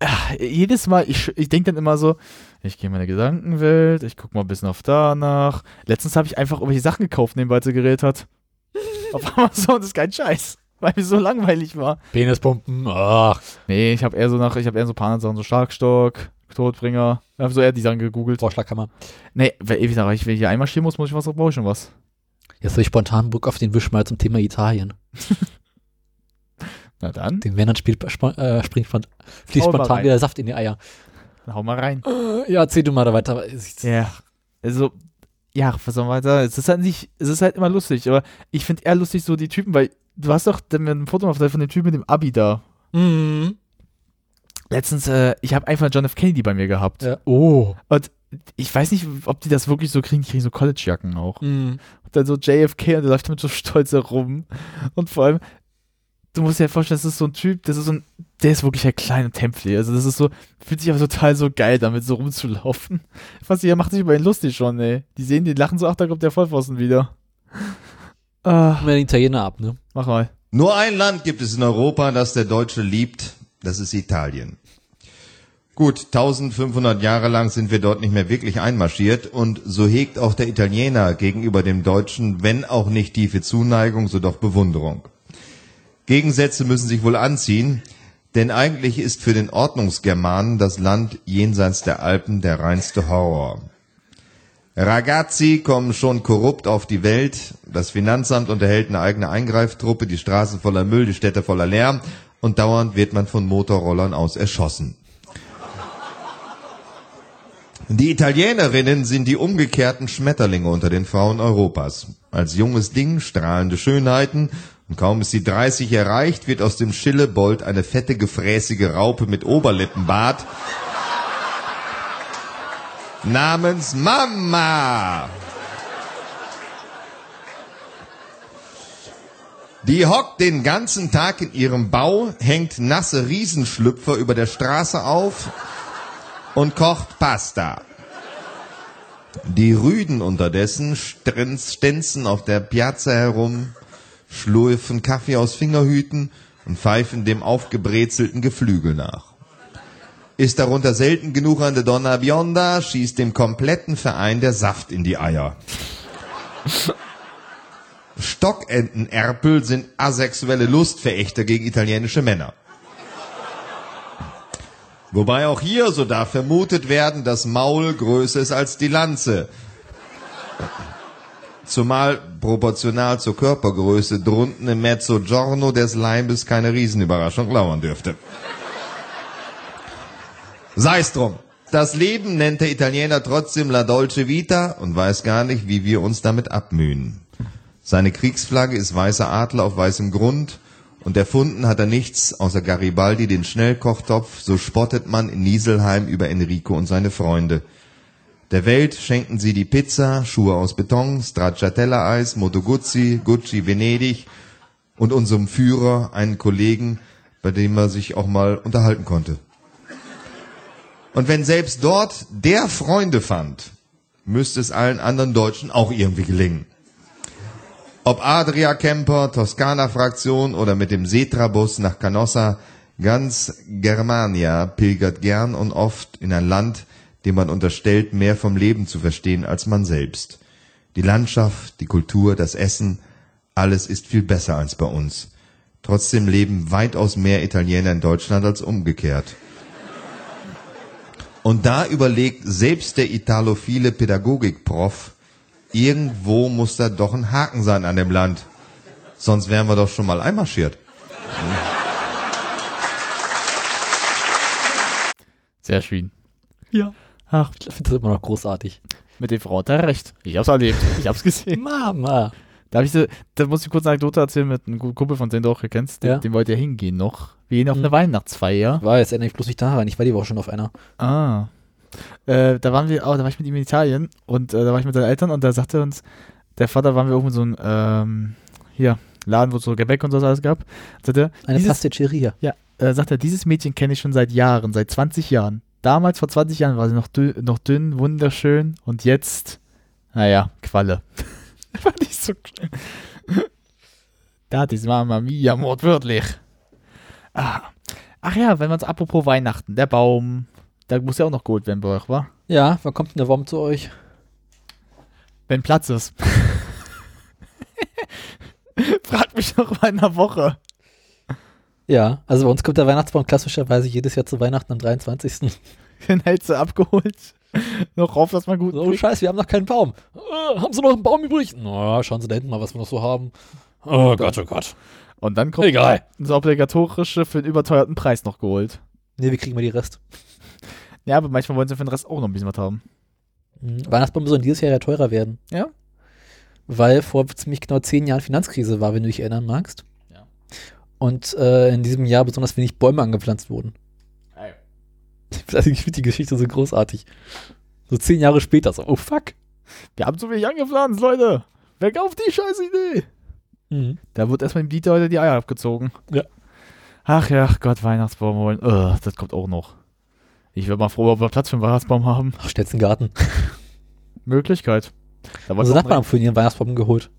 [SPEAKER 4] ach, jedes Mal, ich, ich denke dann immer so, ich gehe in meine Gedankenwelt, ich gucke mal ein bisschen auf danach. Letztens habe ich einfach irgendwelche Sachen gekauft, nebenbei sie geredet hat. *laughs* auf Amazon, das ist kein Scheiß. Weil mir so langweilig war.
[SPEAKER 3] Penispumpen. Ach.
[SPEAKER 4] Nee, ich habe eher so nach, ich habe eher so Sachen, so Starkstock, Todbringer. Ich habe so eher die Sachen gegoogelt.
[SPEAKER 3] Vorschlagkammer.
[SPEAKER 4] Nee, weil ewig sage ich, wenn ich hier einmal stehen muss, muss ich was, brauche ich schon was.
[SPEAKER 3] Jetzt soll ich spontan Bock auf den Wisch mal zum Thema Italien. *laughs*
[SPEAKER 4] Na dann,
[SPEAKER 3] Den Männern spielt, spo- äh, springt von, fließt spontan wieder Saft in die Eier.
[SPEAKER 4] hau mal rein.
[SPEAKER 3] Äh, Ja, erzähl du mal da weiter.
[SPEAKER 4] Ja. Also, ja, was soll man sagen? Es ist halt nicht, es ist halt immer lustig, aber ich finde eher lustig so die Typen, weil du hast doch dann ein Foto auf der- von dem Typen mit dem Abi da.
[SPEAKER 3] Mhm.
[SPEAKER 4] Letztens, äh, ich habe einfach John F. Kennedy bei mir gehabt.
[SPEAKER 3] Ja. Oh.
[SPEAKER 4] Und ich weiß nicht, ob die das wirklich so kriegen, die kriegen so College-Jacken auch.
[SPEAKER 3] Mhm.
[SPEAKER 4] Und dann so JFK und der läuft damit so stolz herum. Und vor allem, du musst dir vorstellen, das ist so ein Typ, das ist so ein, der ist wirklich halt klein und tempelig. Also das ist so, fühlt sich aber total so geil, damit so rumzulaufen. Was ihr macht sich über ihn lustig schon, ey. Die sehen, die lachen so, ach, da kommt der Vollpfosten wieder. Ah,
[SPEAKER 3] Mal den Italiener ab, ne?
[SPEAKER 4] Mach mal.
[SPEAKER 5] Nur ein Land gibt es in Europa, das der Deutsche liebt, das ist Italien. Gut, 1500 Jahre lang sind wir dort nicht mehr wirklich einmarschiert und so hegt auch der Italiener gegenüber dem Deutschen, wenn auch nicht tiefe Zuneigung, so doch Bewunderung. Gegensätze müssen sich wohl anziehen, denn eigentlich ist für den Ordnungsgermanen das Land jenseits der Alpen der reinste Horror. Ragazzi kommen schon korrupt auf die Welt, das Finanzamt unterhält eine eigene Eingreiftruppe, die Straßen voller Müll, die Städte voller Lärm und dauernd wird man von Motorrollern aus erschossen. Die Italienerinnen sind die umgekehrten Schmetterlinge unter den Frauen Europas. Als junges Ding strahlende Schönheiten und kaum ist sie 30 erreicht, wird aus dem Schillebold eine fette, gefräßige Raupe mit Oberlippenbart namens Mama. Die hockt den ganzen Tag in ihrem Bau, hängt nasse Riesenschlüpfer über der Straße auf und kocht Pasta. Die Rüden unterdessen stänzen auf der Piazza herum, schlurfen Kaffee aus Fingerhüten und pfeifen dem aufgebrezelten Geflügel nach. Ist darunter selten genug an der Donna Bionda, schießt dem kompletten Verein der Saft in die Eier. *laughs* Stockentenerpel sind asexuelle Lustverächter gegen italienische Männer. Wobei auch hier, so darf vermutet werden, das Maul größer ist als die Lanze. Zumal proportional zur Körpergröße drunten im Mezzogiorno des Leibes keine Riesenüberraschung lauern dürfte. Sei's drum. Das Leben nennt der Italiener trotzdem La Dolce Vita und weiß gar nicht, wie wir uns damit abmühen. Seine Kriegsflagge ist weißer Adler auf weißem Grund und erfunden hat er nichts außer Garibaldi den Schnellkochtopf, so spottet man in Nieselheim über Enrico und seine Freunde. Der Welt schenken sie die Pizza, Schuhe aus Beton, Stracciatella-Eis, Moto Guzzi, Gucci, Venedig und unserem Führer einen Kollegen, bei dem er sich auch mal unterhalten konnte. Und wenn selbst dort der Freunde fand, müsste es allen anderen Deutschen auch irgendwie gelingen. Ob Adria Camper, Toskana-Fraktion oder mit dem Setra-Bus nach Canossa, ganz Germania pilgert gern und oft in ein Land, dem man unterstellt, mehr vom Leben zu verstehen als man selbst. Die Landschaft, die Kultur, das Essen, alles ist viel besser als bei uns. Trotzdem leben weitaus mehr Italiener in Deutschland als umgekehrt. Und da überlegt selbst der italophile Pädagogikprof, irgendwo muss da doch ein Haken sein an dem Land. Sonst wären wir doch schon mal einmarschiert.
[SPEAKER 4] Sehr schön.
[SPEAKER 3] Ja.
[SPEAKER 4] Ach,
[SPEAKER 3] Ich finde das immer noch großartig.
[SPEAKER 4] mit der Frau hat er recht. Ich hab's erlebt. Ich hab's gesehen.
[SPEAKER 3] Mama.
[SPEAKER 4] Da, hab ich so, da muss ich kurz eine Anekdote erzählen mit einem Kumpel von den du auch kennst. Den,
[SPEAKER 3] Ja.
[SPEAKER 4] dem wollte ja hingehen noch. Wir gehen auf
[SPEAKER 3] Mhm.
[SPEAKER 4] eine Weihnachtsfeier.
[SPEAKER 3] War jetzt erinnere ich bloß nicht daran. Ich war die Woche schon auf einer.
[SPEAKER 4] Ah. Äh, da waren wir, oh, da war ich mit ihm in Italien und äh, da war ich mit seinen Eltern und da sagte uns, der Vater waren wir irgendwo in so einem, ähm, hier, Laden, wo es so Gebäck und so alles gab. Sagte,
[SPEAKER 3] Eine
[SPEAKER 4] dieses,
[SPEAKER 3] Pasticceria.
[SPEAKER 4] äh, sagt er, dieses Mädchen kenne ich schon seit Jahren, seit 20 Jahren. Damals, vor 20 Jahren, war sie noch, dünn, noch dünn, wunderschön und jetzt, naja, Qualle. *laughs* Fand ich so schön. Das ist Mama Mia, wortwörtlich. Ah. Ach ja, wenn man es apropos Weihnachten, der Baum, da muss ja auch noch geholt werden bei euch, wa?
[SPEAKER 3] Ja, wann kommt denn der Wurm zu euch?
[SPEAKER 4] Wenn Platz ist. *laughs* Frag mich noch mal in einer Woche.
[SPEAKER 3] Ja, also bei uns kommt der Weihnachtsbaum klassischerweise jedes Jahr zu Weihnachten am 23.
[SPEAKER 4] Den hältst du abgeholt. noch rauf, dass man gut.
[SPEAKER 3] So, scheiße, wir haben noch keinen Baum. Äh, haben Sie noch einen Baum übrig? Na, schauen Sie da hinten mal, was wir noch so haben. Oh Gott, oh Gott.
[SPEAKER 4] Und dann kommt
[SPEAKER 3] Egal.
[SPEAKER 4] das obligatorische für den überteuerten Preis noch geholt.
[SPEAKER 3] Nee, wie kriegen wir die Rest? *laughs*
[SPEAKER 4] Ja, aber manchmal wollen sie für den Rest auch noch ein bisschen was haben.
[SPEAKER 3] Mhm. Weihnachtsbäume sollen dieses Jahr ja teurer werden.
[SPEAKER 4] Ja.
[SPEAKER 3] Weil vor ziemlich genau zehn Jahren Finanzkrise war, wenn du dich erinnern magst.
[SPEAKER 4] Ja.
[SPEAKER 3] Und äh, in diesem Jahr besonders wenig Bäume angepflanzt wurden. *laughs* Also ich finde die Geschichte so großartig. So zehn Jahre später, so, oh fuck.
[SPEAKER 4] Wir haben zu wenig angepflanzt, Leute. Weg auf die scheiß Idee.
[SPEAKER 3] Mhm.
[SPEAKER 4] Da wird erstmal dem Dieter heute die Eier abgezogen.
[SPEAKER 3] Ja.
[SPEAKER 4] Ach ja, Gott, Weihnachtsbaum holen. Ugh, das kommt auch noch. Ich wäre mal froh, ob wir Platz für einen Weihnachtsbaum haben.
[SPEAKER 3] Ach, stellst einen Garten. *laughs*
[SPEAKER 4] Möglichkeit. Da
[SPEAKER 3] Unsere Nachbarn haben vorhin ihren Weihnachtsbaum geholt.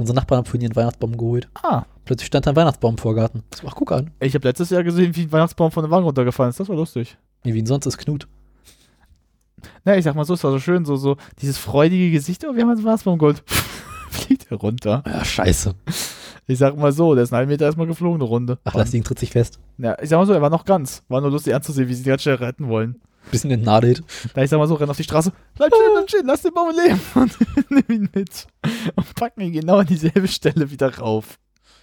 [SPEAKER 3] Unsere Nachbarn haben vorhin ihren Weihnachtsbaum geholt.
[SPEAKER 4] Ah,
[SPEAKER 3] Plötzlich stand da ein Weihnachtsbaum im Vorgarten. So, ach, guck an.
[SPEAKER 4] ich habe letztes Jahr gesehen, wie ein Weihnachtsbaum von der Wagen runtergefallen ist. Das war lustig.
[SPEAKER 3] Nee, wie sonst ist Knut.
[SPEAKER 4] Na, ich sag mal so, es war so schön, so, so dieses freudige Gesicht. Oh, wir haben jetzt einen Weihnachtsbaum geholt. *laughs* Fliegt er runter.
[SPEAKER 3] Ja, scheiße.
[SPEAKER 4] Ich sag mal so, der ist einen halben Meter erstmal geflogen, eine Runde.
[SPEAKER 3] Ach, das Ding tritt sich fest.
[SPEAKER 4] Ja, ich sag mal so, er war noch ganz. War nur lustig anzusehen, wie sie die ganz schnell retten wollen.
[SPEAKER 3] Bisschen entnadelt.
[SPEAKER 4] Da ich sag mal so, renn auf die Straße, bleib stehen, bleib stehen, lass den Baum leben *laughs* und *laughs* nimm ihn mit. Und packen ihn genau an dieselbe Stelle wieder rauf.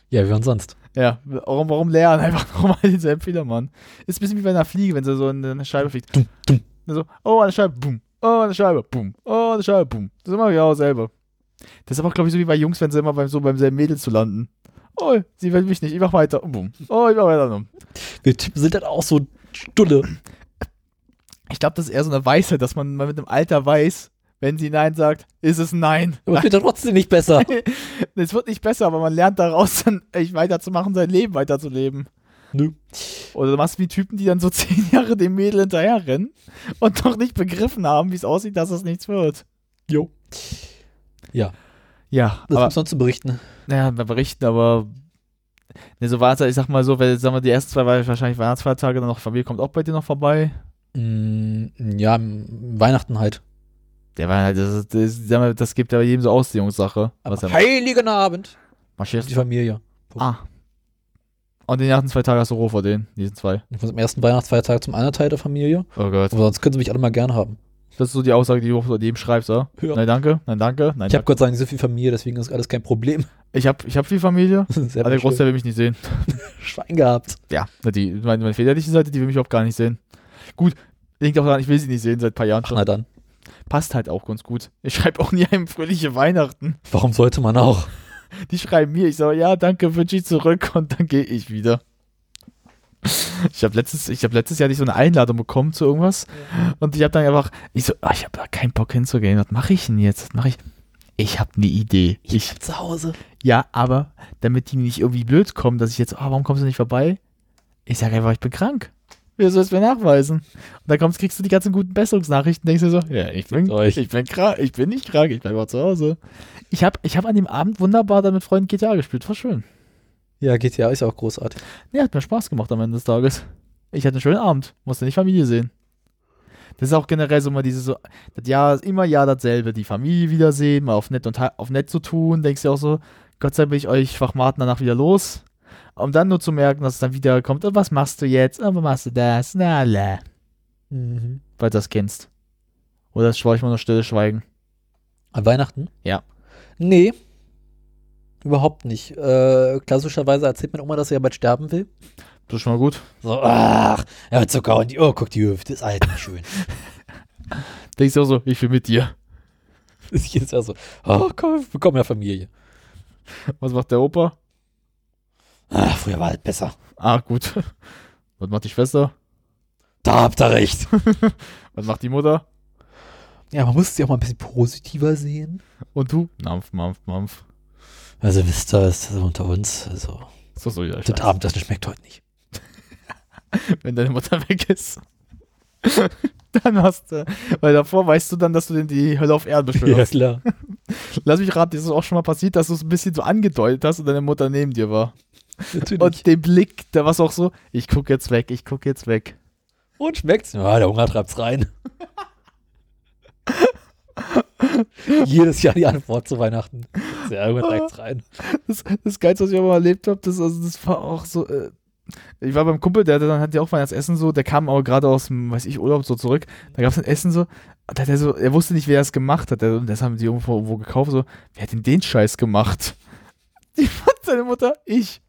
[SPEAKER 3] Ja, wie sonst.
[SPEAKER 4] Ja, warum, warum lernen? Einfach *laughs* nochmal denselben Fehler, Mann. Ist ein bisschen wie bei einer Fliege, wenn sie so in eine Scheibe fliegt.
[SPEAKER 3] Dum, dum.
[SPEAKER 4] So, oh, eine Scheibe, boom. Oh, eine Scheibe, boom. Oh, eine Scheibe, boom. Das ist immer genau dasselbe. Das ist aber, glaube ich, so wie bei Jungs, wenn sie immer beim, so beim selben Mädel zu landen. Oh, sie will mich nicht, ich mach weiter. Boom. Oh, ich mach weiter. Boom.
[SPEAKER 3] Wir Typen sind dann auch so stulle.
[SPEAKER 4] Ich glaube, das ist eher so eine Weisheit, dass man mit dem Alter weiß, wenn sie Nein sagt, ist es Nein.
[SPEAKER 3] Aber es wird dann trotzdem nicht besser. *laughs*
[SPEAKER 4] Es wird nicht besser, aber man lernt daraus, dann echt weiterzumachen, sein Leben weiterzuleben.
[SPEAKER 3] Nö.
[SPEAKER 4] Oder du machst wie Typen, die dann so *laughs* zehn Jahre dem Mädel hinterherrennen und noch nicht begriffen haben, wie es aussieht, dass es nichts wird.
[SPEAKER 3] Jo. Ja,
[SPEAKER 4] Ja,
[SPEAKER 3] das
[SPEAKER 4] aber,
[SPEAKER 3] sonst zu berichten.
[SPEAKER 4] naja, wir berichten, aber ne, so war es, ich sag mal so, weil, sagen wir, die ersten zwei wahrscheinlich Weihnachtsfeiertage, dann noch Familie kommt auch bei dir noch vorbei.
[SPEAKER 3] Mm, ja, Weihnachten halt.
[SPEAKER 4] Der war halt, das, das, mal, das gibt ja jedem so Auslegungssache.
[SPEAKER 3] Heiligen Abend.
[SPEAKER 4] marschierst
[SPEAKER 3] Die Familie.
[SPEAKER 4] Ah. Und die ersten zwei Tage hast du Roh vor denen, diesen zwei.
[SPEAKER 3] Von dem ersten Weihnachtsfeiertag zum anderen Teil der Familie.
[SPEAKER 4] Oh Gott.
[SPEAKER 3] Aber sonst können sie mich alle mal gern haben.
[SPEAKER 4] Das ist so die Aussage, die du vor jedem schreibst, oder?
[SPEAKER 3] Ja.
[SPEAKER 4] Nein, danke, nein, danke, nein,
[SPEAKER 3] Ich habe. Gott sei Dank so viel Familie, deswegen ist alles kein Problem.
[SPEAKER 4] Ich hab, ich hab viel Familie, *laughs* aber der. Großteil will mich nicht sehen. *laughs*
[SPEAKER 3] Schwein gehabt.
[SPEAKER 4] Ja, die, meine, meine väterliche Seite, die will mich überhaupt gar nicht sehen. Gut, liegt auch daran, ich will sie nicht sehen seit ein paar Jahren
[SPEAKER 3] Ach,
[SPEAKER 4] schon.
[SPEAKER 3] na dann.
[SPEAKER 4] Passt halt auch ganz gut. Ich schreibe auch nie einem fröhliche Weihnachten.
[SPEAKER 3] Warum sollte man auch? *laughs*
[SPEAKER 4] Die schreiben mir, ich sage, ja, danke, wünsche ich zurück und dann gehe ich wieder. Ich habe letztes, ich hab letztes Jahr nicht so eine Einladung bekommen zu irgendwas und ich habe dann einfach, ich so, ah, ich habe da keinen Bock hinzugehen. Was mache ich denn jetzt? Was mache ich? Ich habe eine Idee. Ich,
[SPEAKER 3] bin zu Hause.
[SPEAKER 4] ja, aber damit die nicht irgendwie blöd kommen, dass ich jetzt, ah, warum kommst du nicht vorbei? Ich sage einfach, ich bin krank. Wer soll es mir nachweisen? Und dann kommst, kriegst du die ganzen guten Besserungsnachrichten, denkst du so, ja, ich bin,
[SPEAKER 3] euch.
[SPEAKER 4] ich bin krank, ich bin nicht krank, ich bleibe auch zu Hause. Ich habe ich hab an dem Abend wunderbar dann mit Freunden GTA gespielt, war schön.
[SPEAKER 3] Ja, GTA ist auch großartig.
[SPEAKER 4] Nee, hat mir Spaß gemacht am Ende des Tages. Ich hatte einen schönen Abend, musste nicht Familie sehen. Das ist auch generell so mal diese so, das Jahr ist immer ja dasselbe, die Familie wiedersehen, mal auf nett und auf nett zu tun, denkst du auch so, Gott sei Dank bin ich euch Fachmaten danach wieder los. Um dann nur zu merken, dass es dann wieder kommt, oh, was machst du jetzt? Oh, was machst du das? Na, la.
[SPEAKER 3] Mhm.
[SPEAKER 4] Weil du das kennst. Oder das ich mal nur stille Schweigen.
[SPEAKER 3] An Weihnachten?
[SPEAKER 4] Ja.
[SPEAKER 3] Nee. Überhaupt nicht. Äh, klassischerweise erzählt meine Oma, dass sie ja bald sterben will.
[SPEAKER 4] Das ist schon mal gut.
[SPEAKER 3] So, ach, ja, Zucker und die, oh, guck, die Hüfte ist alt schön. *laughs*
[SPEAKER 4] Denkst du auch so, ich bin mit dir. *laughs*
[SPEAKER 3] Das ist Jahr so, oh, komm, wir bekommen ja Familie.
[SPEAKER 4] Was macht der Opa?
[SPEAKER 3] Ah, früher war halt besser.
[SPEAKER 4] Ah, gut. *laughs* Was macht die Schwester?
[SPEAKER 3] Da habt ihr recht. *laughs*
[SPEAKER 4] Was macht die Mutter?
[SPEAKER 3] Ja, man muss es ja auch mal ein bisschen positiver sehen.
[SPEAKER 4] Und du? Mampf, Mampf, Mampf.
[SPEAKER 3] Also wisst ihr, ist das unter uns. Also,
[SPEAKER 4] So, so, ja,
[SPEAKER 3] das Abendessen schmeckt heute nicht. *laughs*
[SPEAKER 4] wenn deine Mutter weg ist. dann hast du, weil davor weißt du dann, dass du denn die Hölle auf Erden beschwörst.
[SPEAKER 3] klar.
[SPEAKER 4] Lass mich raten, ist es auch schon mal passiert, dass du es ein bisschen so angedeutet hast und deine Mutter neben dir war.
[SPEAKER 3] Natürlich.
[SPEAKER 4] Und den Blick, der war auch so, ich guck jetzt weg, ich guck jetzt weg.
[SPEAKER 3] Und schmeckt's? Ja, der Hunger treibt's rein. *laughs* Jedes Jahr die Antwort zu Weihnachten. Der Hunger treibt's rein.
[SPEAKER 4] Das, das Geilste, was ich aber mal erlebt habe, das, also das war auch so, äh, ich war beim Kumpel, der hatte dann hat ja auch Weihnachtsessen so, der kam aber gerade aus dem, weiß ich, Urlaub so zurück, da gab es ein Essen so, und da hat er so, er wusste nicht, wer das gemacht hat, der, das haben die irgendwo, irgendwo gekauft, so, wer hat denn den Scheiß gemacht? *laughs* Die seine Mutter, ich.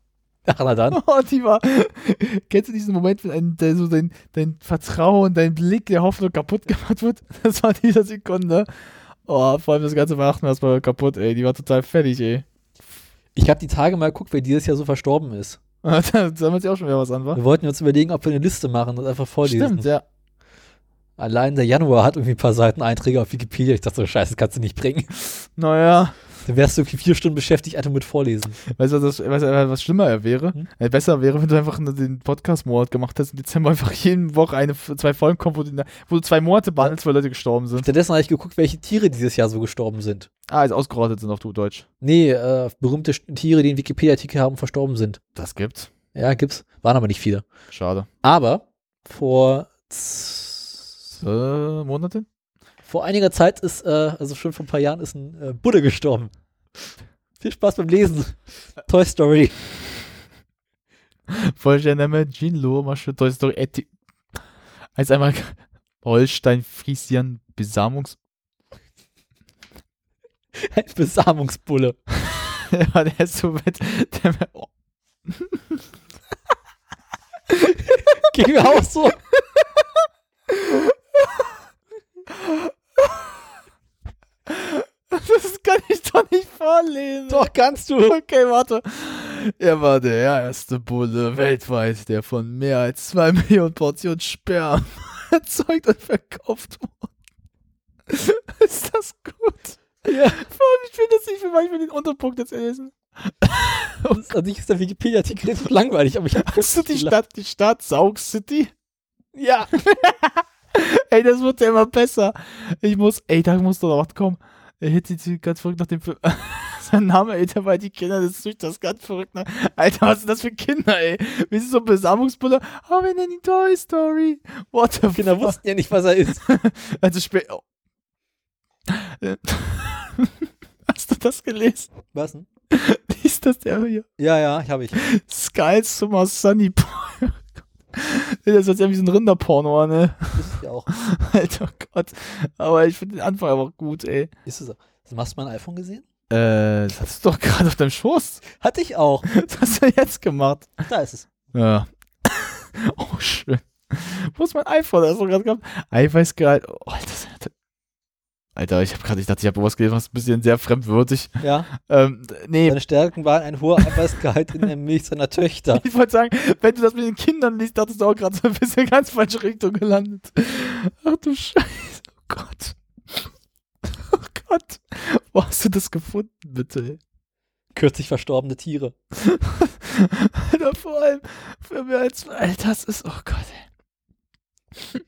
[SPEAKER 3] Ach, na dann. *laughs*
[SPEAKER 4] Oh, die war. Kennst du diesen Moment, wenn ein, so dein, dein Vertrauen, dein Blick der Hoffnung kaputt gemacht wird? *laughs* Das war dieser Sekunde. Oh, vor allem das ganze Weihnachten war erstmal kaputt, ey. Die war total fertig, ey.
[SPEAKER 3] Ich habe die Tage mal geguckt, wer dieses Jahr so verstorben ist. *laughs*
[SPEAKER 4] da sammelt sich auch schon wieder was an, wa?
[SPEAKER 3] Wir wollten uns überlegen, ob wir eine Liste machen und einfach vorlesen.
[SPEAKER 4] Stimmt, ja.
[SPEAKER 3] Allein der Januar hat irgendwie ein paar Seiteneinträge auf Wikipedia. Ich dachte so, scheiße, das kannst du nicht bringen.
[SPEAKER 4] Naja,
[SPEAKER 3] Dann wärst du irgendwie vier Stunden beschäftigt, einfach mit Vorlesen.
[SPEAKER 4] weißt du, was, du, was schlimmer wäre?
[SPEAKER 3] Hm?
[SPEAKER 4] Äh, besser wäre, wenn du einfach den Podcast-Monat gemacht hast im Dezember einfach *laughs* jeden Woche eine, zwei Folgen kommen, wo du, wo du zwei Monate behandelst, weil Leute gestorben sind.
[SPEAKER 3] Stattdessen habe ich geguckt, welche Tiere dieses Jahr so gestorben sind.
[SPEAKER 4] Ah, ist ausgerottet sind auf du Deutsch.
[SPEAKER 3] Nee, äh, berühmte Tiere, die einen Wikipedia-Artikel haben, verstorben sind.
[SPEAKER 4] Das gibt's.
[SPEAKER 3] Ja, gibt's. Waren aber nicht viele.
[SPEAKER 4] Schade.
[SPEAKER 3] Aber vor,
[SPEAKER 4] Äh, Monate?
[SPEAKER 3] Vor einiger Zeit ist, äh, also schon vor ein paar Jahren, ist ein äh, Buddha gestorben. Viel Spaß beim Lesen. Toy Story.
[SPEAKER 4] Vollständiger Name, Jinlo, Masche, Toy Story, Eti. Als einmal Holstein, Friesian, Besamungs.
[SPEAKER 3] Ein Besamungsbulle. *laughs*
[SPEAKER 4] Ja, der ist so mit. Der, oh, *laughs*
[SPEAKER 3] Ging mir auch so. *laughs* *laughs*
[SPEAKER 4] das kann ich doch nicht vorlesen.
[SPEAKER 3] Doch, kannst du.
[SPEAKER 4] Okay, warte. Er war der erste Bulle weltweit, der von mehr als zwei Millionen Portionen Sperm *laughs* erzeugt und verkauft wurde. *laughs* Ist das gut?
[SPEAKER 3] Ja.
[SPEAKER 4] Ich finde das nicht für manchmal den Unterpunkt jetzt lesen.
[SPEAKER 3] Das, an sich ist der Wikipedia-Artikel richtig langweilig, aber ich habe
[SPEAKER 4] Hast du die Stadt, die Stadt Saug City?
[SPEAKER 3] Ja. *laughs*
[SPEAKER 4] Ey, das wird ja immer besser. Ich muss, ey, da muss doch noch was kommen. Er hätte sie ganz verrückt nach dem Film. *laughs* Sein Name, ey, dabei die Kinder des Züchters, ganz verrückt. Ne? Alter, was sind das für Kinder, ey? Wie ist so ein Besamungsbulle? Oh, wir nennen ihn Toy Story. What the
[SPEAKER 3] Kinder
[SPEAKER 4] fuck?
[SPEAKER 3] wussten ja nicht, was er ist. *laughs*
[SPEAKER 4] Also spät. Oh. Hast du das gelesen?
[SPEAKER 3] Was denn?
[SPEAKER 4] Ist das der hier?
[SPEAKER 3] Ja, ja, habe ich.
[SPEAKER 4] Sky Summer Sunny Boy. Das ist ja wie so ein Rinderporno, ne?
[SPEAKER 3] Das ist ja auch. *laughs*
[SPEAKER 4] Alter Gott. Aber ich finde den Anfang aber gut, ey.
[SPEAKER 3] Ist es. Hast du mein iPhone gesehen?
[SPEAKER 4] Äh, das hast du doch *laughs* gerade auf deinem Schoß.
[SPEAKER 3] Hatte ich auch. *laughs*
[SPEAKER 4] Das hast du jetzt gemacht.
[SPEAKER 3] Da ist es.
[SPEAKER 4] Ja. oh, schön. Wo ist mein iPhone? Das hast du gerade gehabt. Eiweißgehalt. Oh, Alter, das- Alter, ich habe gerade, ich dachte, ich habe was gelesen, was ein bisschen sehr fremdwürdig.
[SPEAKER 3] Ja.
[SPEAKER 4] Ähm, nee,
[SPEAKER 3] Seine Stärken waren ein hoher Eiweißgehalt in der Milch seiner Töchter. *laughs*
[SPEAKER 4] ich wollte sagen, wenn du das mit den Kindern liest, dachtest du auch gerade so ein bisschen ganz falsche Richtung gelandet. Ach du Scheiße. Oh Gott. Oh Gott. Wo hast du das gefunden, bitte?
[SPEAKER 3] Kürzlich verstorbene Tiere.
[SPEAKER 4] Alter, vor allem für mehr als. Alter, das ist. Oh Gott, ey.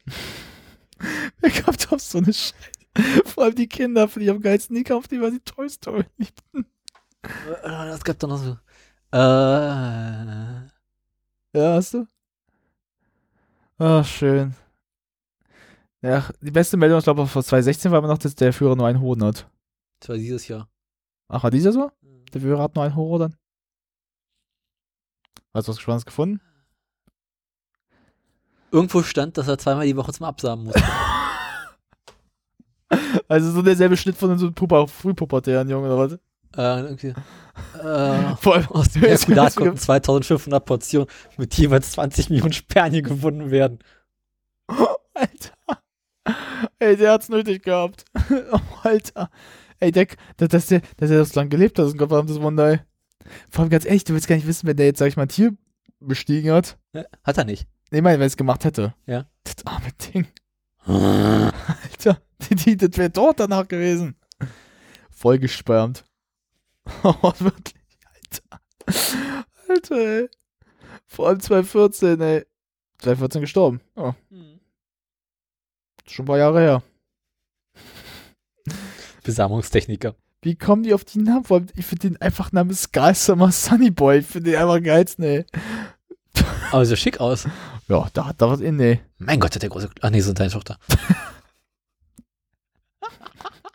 [SPEAKER 4] Wer kommt auf so eine Scheiße? *laughs* Vor allem die Kinder, für die am geilsten die kaufen, die weil sie Toy Story liebten.
[SPEAKER 3] Äh, Das gab doch noch so. Äh.
[SPEAKER 4] Ja, hast du? Ach, schön. Ja, die beste Meldung, ich glaube, vor 2016 war immer noch, dass der Führer nur einen Hoden hat.
[SPEAKER 3] Das war dieses Jahr.
[SPEAKER 4] Ach, war dieser so? Der Führer hat nur einen Hoden dann? Hast du was Spannendes gefunden?
[SPEAKER 3] Irgendwo stand, dass er zweimal die Woche zum Absamen muss. *laughs*
[SPEAKER 4] Also so derselbe Schnitt von so einem Pupa, frühpubertären Jungen oder was?
[SPEAKER 3] äh, irgendwie. Äh,
[SPEAKER 4] Vor allem
[SPEAKER 3] aus dem Herkulat konnten 2500 Portionen mit jeweils 20 Millionen Spermien gefunden werden.
[SPEAKER 4] Alter. Ey, der hat's nötig gehabt. *laughs* Oh, Alter. Ey, der, dass, der, dass er so lange gelebt hat, ist ein gottverdammtes Wunder, ey. Vor allem ganz ehrlich, du willst gar nicht wissen, wenn der jetzt, sag ich mal, ein Tier bestiegen hat.
[SPEAKER 3] Hat er nicht.
[SPEAKER 4] Nee, mein, wenn er es gemacht hätte.
[SPEAKER 3] Ja.
[SPEAKER 4] Das arme Ding. *laughs* Alter, die, das wäre tot danach gewesen. Voll gesperrt. *laughs* Oh, wirklich, Alter. Alter, ey. Vor allem 2014, ey. 2014 gestorben. Oh, schon ein paar Jahre her.
[SPEAKER 3] Besamungstechniker.
[SPEAKER 4] Wie kommen die auf die Namen? Vor allem, ich finde den einfach Namen Sky Summer Sunny Boy. Ich finde den einfach geilsten, ey.
[SPEAKER 3] Aber sieht schick aus.
[SPEAKER 4] Ja, da hat da was in, ey.
[SPEAKER 3] Mein Gott, hat der große. Ach nee, so deine Tochter. *laughs*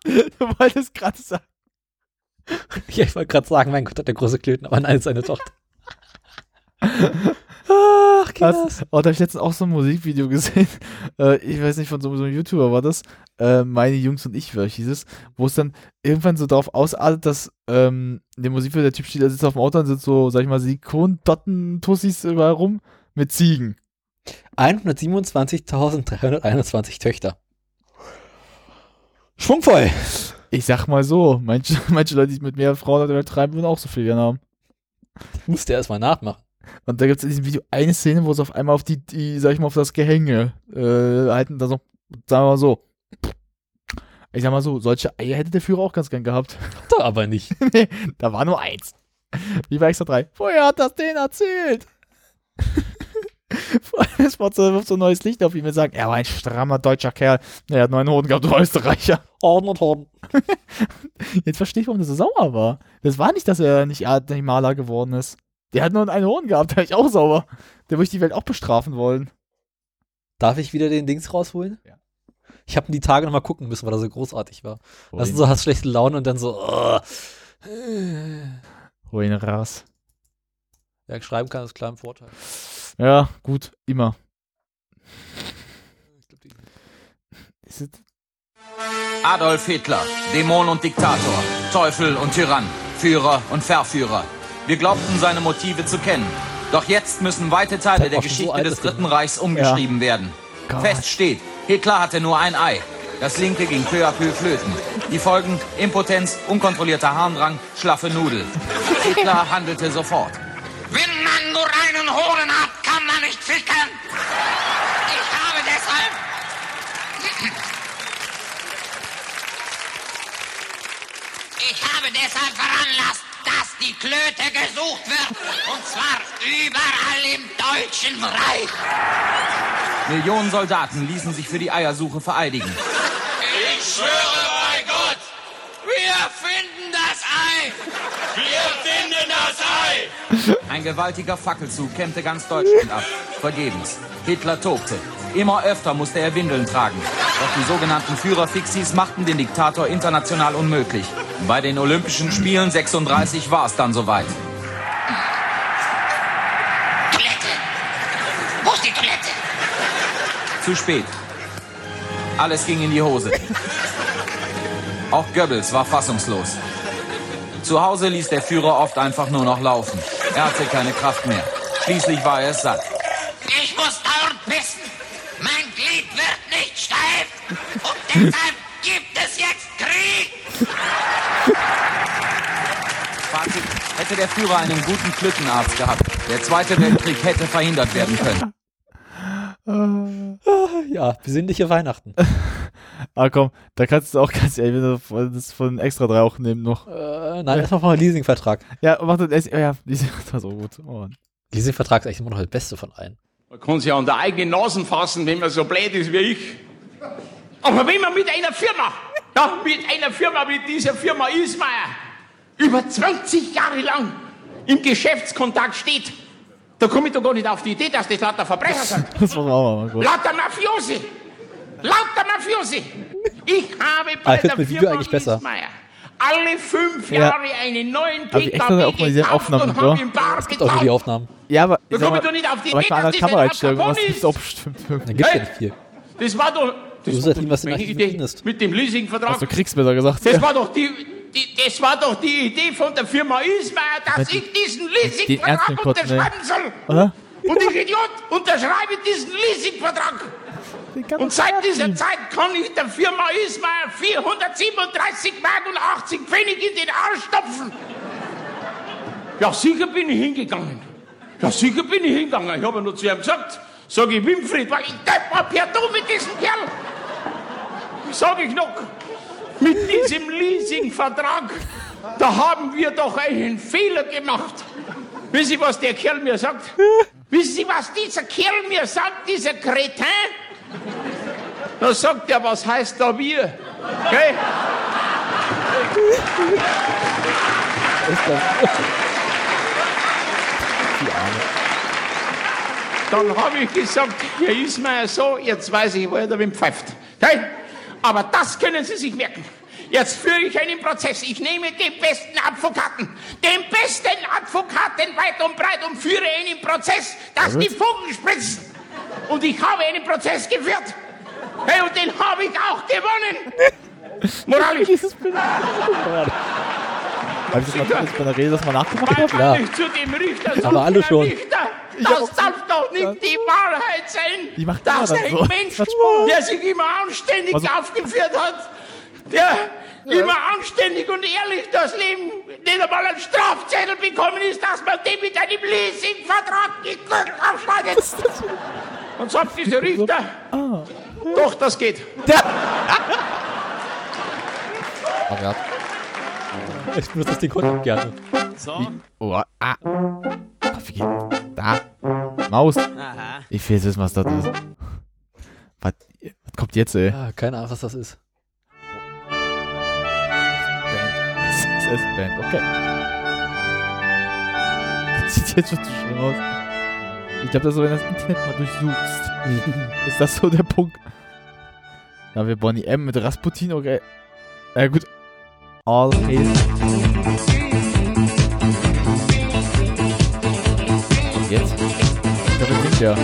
[SPEAKER 4] Du wolltest gerade sagen.
[SPEAKER 3] Ja, ich wollte gerade sagen, mein Gott, hat der große Klöten, aber nein, ist seine Tochter. Ach, Kinders.
[SPEAKER 4] Oh, da habe ich letztens auch so ein Musikvideo gesehen. *laughs* Äh, ich weiß nicht, von so, so einem YouTuber war das. Äh, meine Jungs und ich, wie hieß es. Wo es dann irgendwann so darauf ausartet, dass ähm, in dem Musikvideo der Typ steht, der sitzt auf dem Auto und sind so, sag ich mal, Silikon-Dotten-Tussis überall rum mit Ziegen.
[SPEAKER 3] 127.321 Töchter. Schwungvoll.
[SPEAKER 4] Ich sag mal so, manche, *laughs* manche Leute, die mit mehr Frauen übertreiben, würden auch so viel gerne haben.
[SPEAKER 3] Musste erst mal nachmachen.
[SPEAKER 4] Und da gibt es in diesem Video eine Szene, wo sie auf einmal auf die, die sag ich mal, auf das Gehänge äh, halten, da so, sagen wir mal so. Ich sag mal so, solche Eier hätte der Führer auch ganz gern gehabt.
[SPEAKER 3] Hat er aber nicht. *laughs*
[SPEAKER 4] nee, da war nur eins. Wie bei extra drei. Vorher hat das denen erzählt. Vor *laughs* allem, es wird so, ein neues Licht auf ihn und sagen, er war ein strammer deutscher Kerl. Er hat neun Hoden gehabt, du Österreicher.
[SPEAKER 3] Orden und Horden.
[SPEAKER 4] Jetzt verstehe ich, warum der so sauer war. Das war nicht, dass er nicht, nicht Maler geworden ist. Der hat nur einen Hoden gehabt, war ich auch sauer. Der würde ich die Welt auch bestrafen wollen.
[SPEAKER 3] Darf ich wieder den Dings rausholen?
[SPEAKER 4] Ja.
[SPEAKER 3] Ich habe die Tage noch mal gucken müssen, weil er so großartig war. Weißt du, so hast schlechte Laune und dann so, oh.
[SPEAKER 4] Hol ihn raus.
[SPEAKER 3] Wer schreiben kann, ist klar im Vorteil.
[SPEAKER 4] Ja, gut, immer.
[SPEAKER 3] Ich glaub, die-
[SPEAKER 4] Ist es,
[SPEAKER 6] Adolf Hitler, Dämon und Diktator, Teufel und Tyrann, Führer und Verführer. Wir glaubten seine Motive zu kennen. Doch jetzt müssen weite Teile der
[SPEAKER 3] so
[SPEAKER 6] Geschichte
[SPEAKER 3] alt,
[SPEAKER 6] des. Dritten Reichs umgeschrieben werden.
[SPEAKER 4] Gott.
[SPEAKER 6] Fest steht, Hitler hatte nur ein Ei. Das linke ging peu à peu flöten. Die Folgen Impotenz, unkontrollierter Harndrang, schlaffe Nudel. Hitler handelte sofort.
[SPEAKER 7] Wenn man nur einen Hoden hat, kann man nicht ficken. Ich habe deshalb. Ich habe deshalb veranlasst, dass die Klöte gesucht wird. Und zwar überall im Deutschen Reich.
[SPEAKER 6] Millionen Soldaten ließen sich für die Eiersuche vereidigen.
[SPEAKER 7] Ich schwöre bei Gott, wir finden Ei. Wir finden das Ei.
[SPEAKER 6] Ein gewaltiger Fackelzug kämmte ganz Deutschland ab. Vergebens. Hitler tobte. Immer öfter musste er Windeln tragen. Doch die sogenannten Führerfixis machten den Diktator international unmöglich. Bei den Olympischen Spielen 36 war es dann soweit.
[SPEAKER 7] Toilette. Wo ist die Toilette?
[SPEAKER 6] Zu spät. Alles ging in die Hose. Auch Goebbels war fassungslos. Zu Hause ließ der Führer oft einfach nur noch laufen. Er hatte keine Kraft mehr. Schließlich war er es satt.
[SPEAKER 7] Ich muss dauernd pissen. Mein Glied wird nicht steif. Und deshalb gibt es jetzt Krieg.
[SPEAKER 6] Fazit, hätte der Führer einen guten Klückenarzt gehabt, der Zweite Weltkrieg hätte verhindert werden können. *laughs*
[SPEAKER 3] Ja, besinnliche Weihnachten.
[SPEAKER 4] Ah, komm, da kannst du auch *laughs* ganz ehrlich das von extra drei auch nehmen noch.
[SPEAKER 3] äh, nein, erstmal von Leasingvertrag.
[SPEAKER 4] Ja, mach das. Ja, das war so gut. Oh.
[SPEAKER 3] Leasingvertrag ist eigentlich immer noch das Beste von allen.
[SPEAKER 8] Man kann sich ja an der eigenen Nase fassen, wenn man so blöd ist wie ich. Aber wenn man mit einer Firma, ja, mit einer Firma wie dieser Firma Ismaier, über 20 Jahre lang im Geschäftskontakt steht, da komme ich doch gar nicht auf die Idee, dass das lauter Verbrecher *laughs* sind.
[SPEAKER 4] Das war auch mal gut.
[SPEAKER 8] Lauter Mafiosi! Lauter Mafiosi! Ich habe
[SPEAKER 3] Ah,
[SPEAKER 8] bei
[SPEAKER 3] ich find's
[SPEAKER 8] der
[SPEAKER 3] mit Video
[SPEAKER 8] Firma
[SPEAKER 3] eigentlich besser.
[SPEAKER 8] Ismaier alle fünf
[SPEAKER 4] Ja.
[SPEAKER 8] Jahre einen neuen
[SPEAKER 4] Aber ich
[SPEAKER 8] PKW
[SPEAKER 4] auch mal diese
[SPEAKER 8] gekauft
[SPEAKER 4] Aufnahmen,
[SPEAKER 8] und
[SPEAKER 4] oder?
[SPEAKER 8] hab im Bar
[SPEAKER 3] Es gibt auch nur die. Aufnahmen.
[SPEAKER 4] Ja, aber.
[SPEAKER 8] Da
[SPEAKER 4] sag mal,
[SPEAKER 8] ich doch nicht auf die
[SPEAKER 4] aber
[SPEAKER 8] Idee, dass das
[SPEAKER 4] Kameraeinstellung,
[SPEAKER 8] ein
[SPEAKER 4] was
[SPEAKER 8] Capone
[SPEAKER 4] auch bestimmt. *laughs*
[SPEAKER 3] Da gibt's ja
[SPEAKER 8] Hey!
[SPEAKER 3] nicht viel.
[SPEAKER 8] Das war doch. Das
[SPEAKER 3] Du
[SPEAKER 8] war
[SPEAKER 3] sagst ihm, was du
[SPEAKER 8] Idee
[SPEAKER 3] findest.
[SPEAKER 8] Mit dem Leasingvertrag.
[SPEAKER 4] Hast du Kriegs besser gesagt?
[SPEAKER 8] Das war doch die, die, das war doch die Idee von der Firma Ismaier, dass
[SPEAKER 4] die-
[SPEAKER 8] ich diesen Leasingvertrag
[SPEAKER 4] ey.
[SPEAKER 8] unterschreiben soll.
[SPEAKER 4] Oder?
[SPEAKER 8] Und ich Idiot unterschreibe diesen Leasingvertrag. Und seit dieser Zeit kann ich der Firma Ismail 437 Mark und 80 Pfennig in den Arsch stopfen. Ja, sicher bin ich hingegangen. Ja, sicher bin ich hingegangen. Ich habe nur zu ihm gesagt, sag ich, Winfried, war ich depp mal per Du mit diesem Kerl. Sag ich noch, mit diesem Leasingvertrag, da haben wir doch einen Fehler gemacht. Wissen Sie, was der Kerl mir sagt? *laughs* Wissen Sie, was dieser Kerl mir sagt, dieser Kretin? Da sagt er, was heißt da wir? Gell? Dann habe ich gesagt, Herr Ismail, so, jetzt weiß ich, wo er da wem pfeift. Gell? Aber das können Sie sich merken. Jetzt führe ich einen Prozess. Ich nehme den besten Advokaten, den besten Advokaten weit und breit und führe einen Prozess, dass die Funken spritzen. Und ich habe einen Prozess geführt. Hey, und den habe ich auch gewonnen. *laughs* Moralisch.
[SPEAKER 4] Habe ich das mal das bei der Rede das mal nachgemacht?
[SPEAKER 8] Weil?
[SPEAKER 3] Ja.
[SPEAKER 8] zu dem Richter sage,
[SPEAKER 3] Aber alle schon.
[SPEAKER 8] Richter, das darf doch nicht die Wahrheit sein.
[SPEAKER 4] Die macht
[SPEAKER 8] dass ein
[SPEAKER 4] so.
[SPEAKER 8] Mensch, der sich immer anständig
[SPEAKER 4] Also-
[SPEAKER 8] aufgeführt hat, der immer anständig und ehrlich das Leben nicht einmal einen Strafzettel bekommen ist, dass man dem mit einem Leasingvertrag die Gürtel aufschneidet. Und sagt dieser Richter,
[SPEAKER 4] Ah.
[SPEAKER 8] doch, das geht.
[SPEAKER 4] Aber *laughs* ja.
[SPEAKER 3] Ich benutze das Ding heute gerne.
[SPEAKER 4] Oh, ah. ah. Wie geht Da. Maus. Ich will jetzt wissen, was das ist. Was, was kommt jetzt, ey?
[SPEAKER 3] Ah, keine Ahnung, was das ist.
[SPEAKER 4] Band. SS-Band, okay. Das sieht jetzt schon zu schlimm aus. Ich glaube, das ist so, wenn du das Internet mal durchsuchst. *laughs* ist das so der Punkt? Da haben wir Bonnie M mit Rasputin, okay. Ja gut. All hail. Und jetzt? Ich glaube, singt der.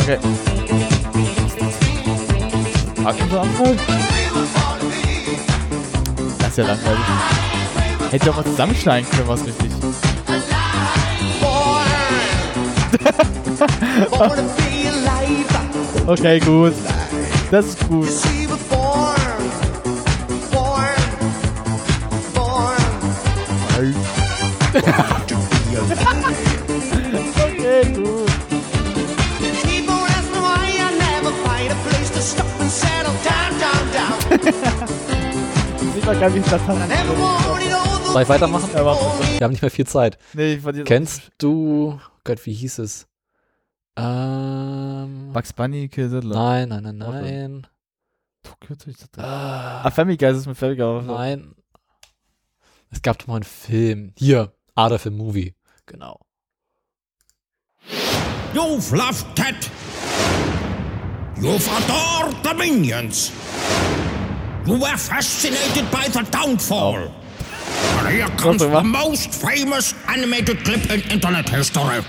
[SPEAKER 4] Okay. Anfang? Das ist ja langweilig. Hätte doch mal zusammenschneiden können, was richtig. *laughs* Okay, gut. Das ist gut. Okay, gut. Sieht man gar nicht, das.
[SPEAKER 3] Soll ich weitermachen?
[SPEAKER 4] Ja.
[SPEAKER 3] Wir haben nicht mehr viel Zeit.
[SPEAKER 4] Nee, ich
[SPEAKER 3] Kennst du, Gott, wie hieß es? Ähm,
[SPEAKER 4] Bugs Bunny, Kill Sittler.
[SPEAKER 3] nein, nein, nein, nein.
[SPEAKER 4] Tokyo Drift.
[SPEAKER 3] Ah,
[SPEAKER 4] Ah, Family Guy ist mit Family Guy.
[SPEAKER 3] nein. Es gab doch mal einen Film. Hier, Ada Film Movie. Genau.
[SPEAKER 1] You've loved Ted. You've adored the minions. You were fascinated by the downfall. And here comes the most famous animated clip in internet history.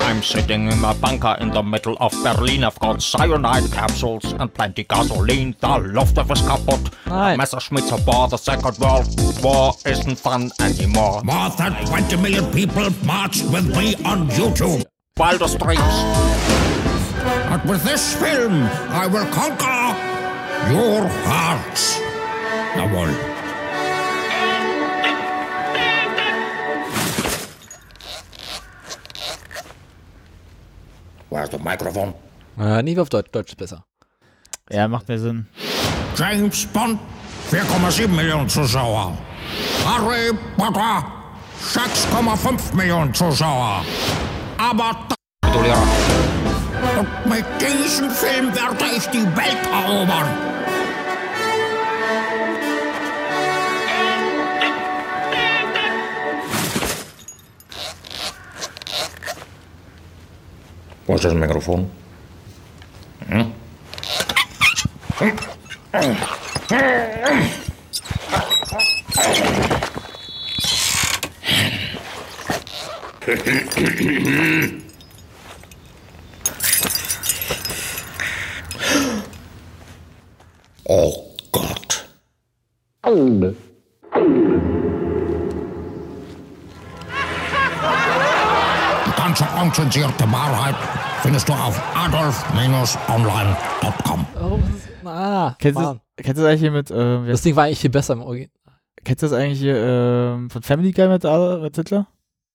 [SPEAKER 9] I'm sitting in my bunker in the middle of Berlin. I've got cyanide capsules and plenty gasoline. The Luftwaffe is kaputt.
[SPEAKER 3] Nein.
[SPEAKER 9] Messerschmitt's aboard. The Second World War isn't fun anymore.
[SPEAKER 1] More than 20 million people marched with me on YouTube.
[SPEAKER 9] Wildest dreams.
[SPEAKER 1] But with this film, I will conquer your hearts. Jawohl. Where's the microphone?
[SPEAKER 3] Äh, nie auf Deutsch, Deutsch ist besser.
[SPEAKER 4] Ja, macht mehr Sinn.
[SPEAKER 1] James Bond, 4,7 Millionen Zuschauer. Harry Potter, 6,5 Millionen Zuschauer. Aber und mit diesem Film werde ich die Welt erobern. Wo ist das Mikrofon? Oh Gott. Unzensierte Wahrheit findest du auf adolf-online.com.
[SPEAKER 3] Ah,
[SPEAKER 4] Kennst du,
[SPEAKER 3] Mann.
[SPEAKER 4] das- kennst du das eigentlich hier mit, äh,
[SPEAKER 3] Das Ding war eigentlich viel besser im Original.
[SPEAKER 4] kennst du das eigentlich hier ähm, von Family Guy mit, Adolf- mit Hitler?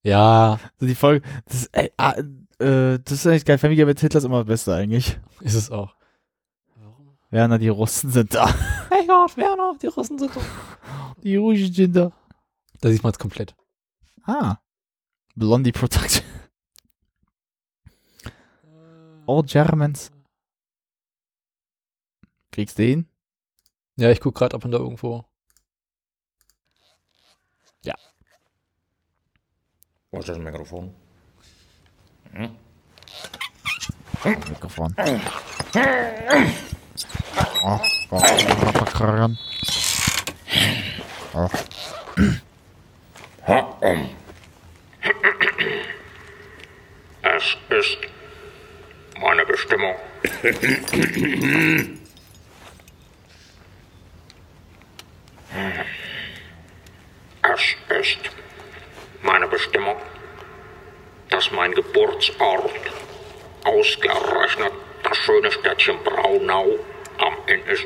[SPEAKER 3] Ja,
[SPEAKER 4] So die Folge, das ist, ey, ah, äh, das ist eigentlich geil. Family Guy mit Hitler ist immer das Beste eigentlich.
[SPEAKER 3] ist es auch.
[SPEAKER 4] Ja, na, die Russen sind da. *laughs*
[SPEAKER 3] Hey Gott, wer noch? Die Russen sind da.
[SPEAKER 4] Die Russen sind da.
[SPEAKER 3] Da sieht man es komplett.
[SPEAKER 4] Ah. Blondie Production. All Germans. Kriegst du den?
[SPEAKER 3] Ja, ich guck gerade, ob man da irgendwo.
[SPEAKER 1] Wo ist das Mikrofon?
[SPEAKER 4] Mikrofon. Oh, oh, Papakraran. Oh.
[SPEAKER 10] Es ist meine Bestimmung. Es ist meine Bestimmung, dass mein Geburtsort ausgerechnet das schöne Städtchen Braunau am Ende ist.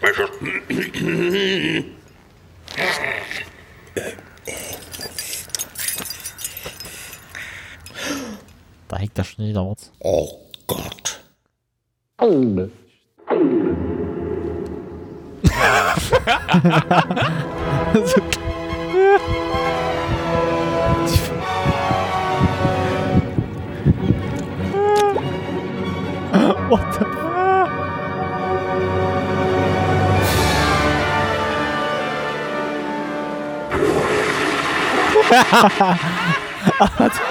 [SPEAKER 10] Welches
[SPEAKER 4] Da hängt der Schnee dort.
[SPEAKER 1] Oh Gott.
[SPEAKER 4] What the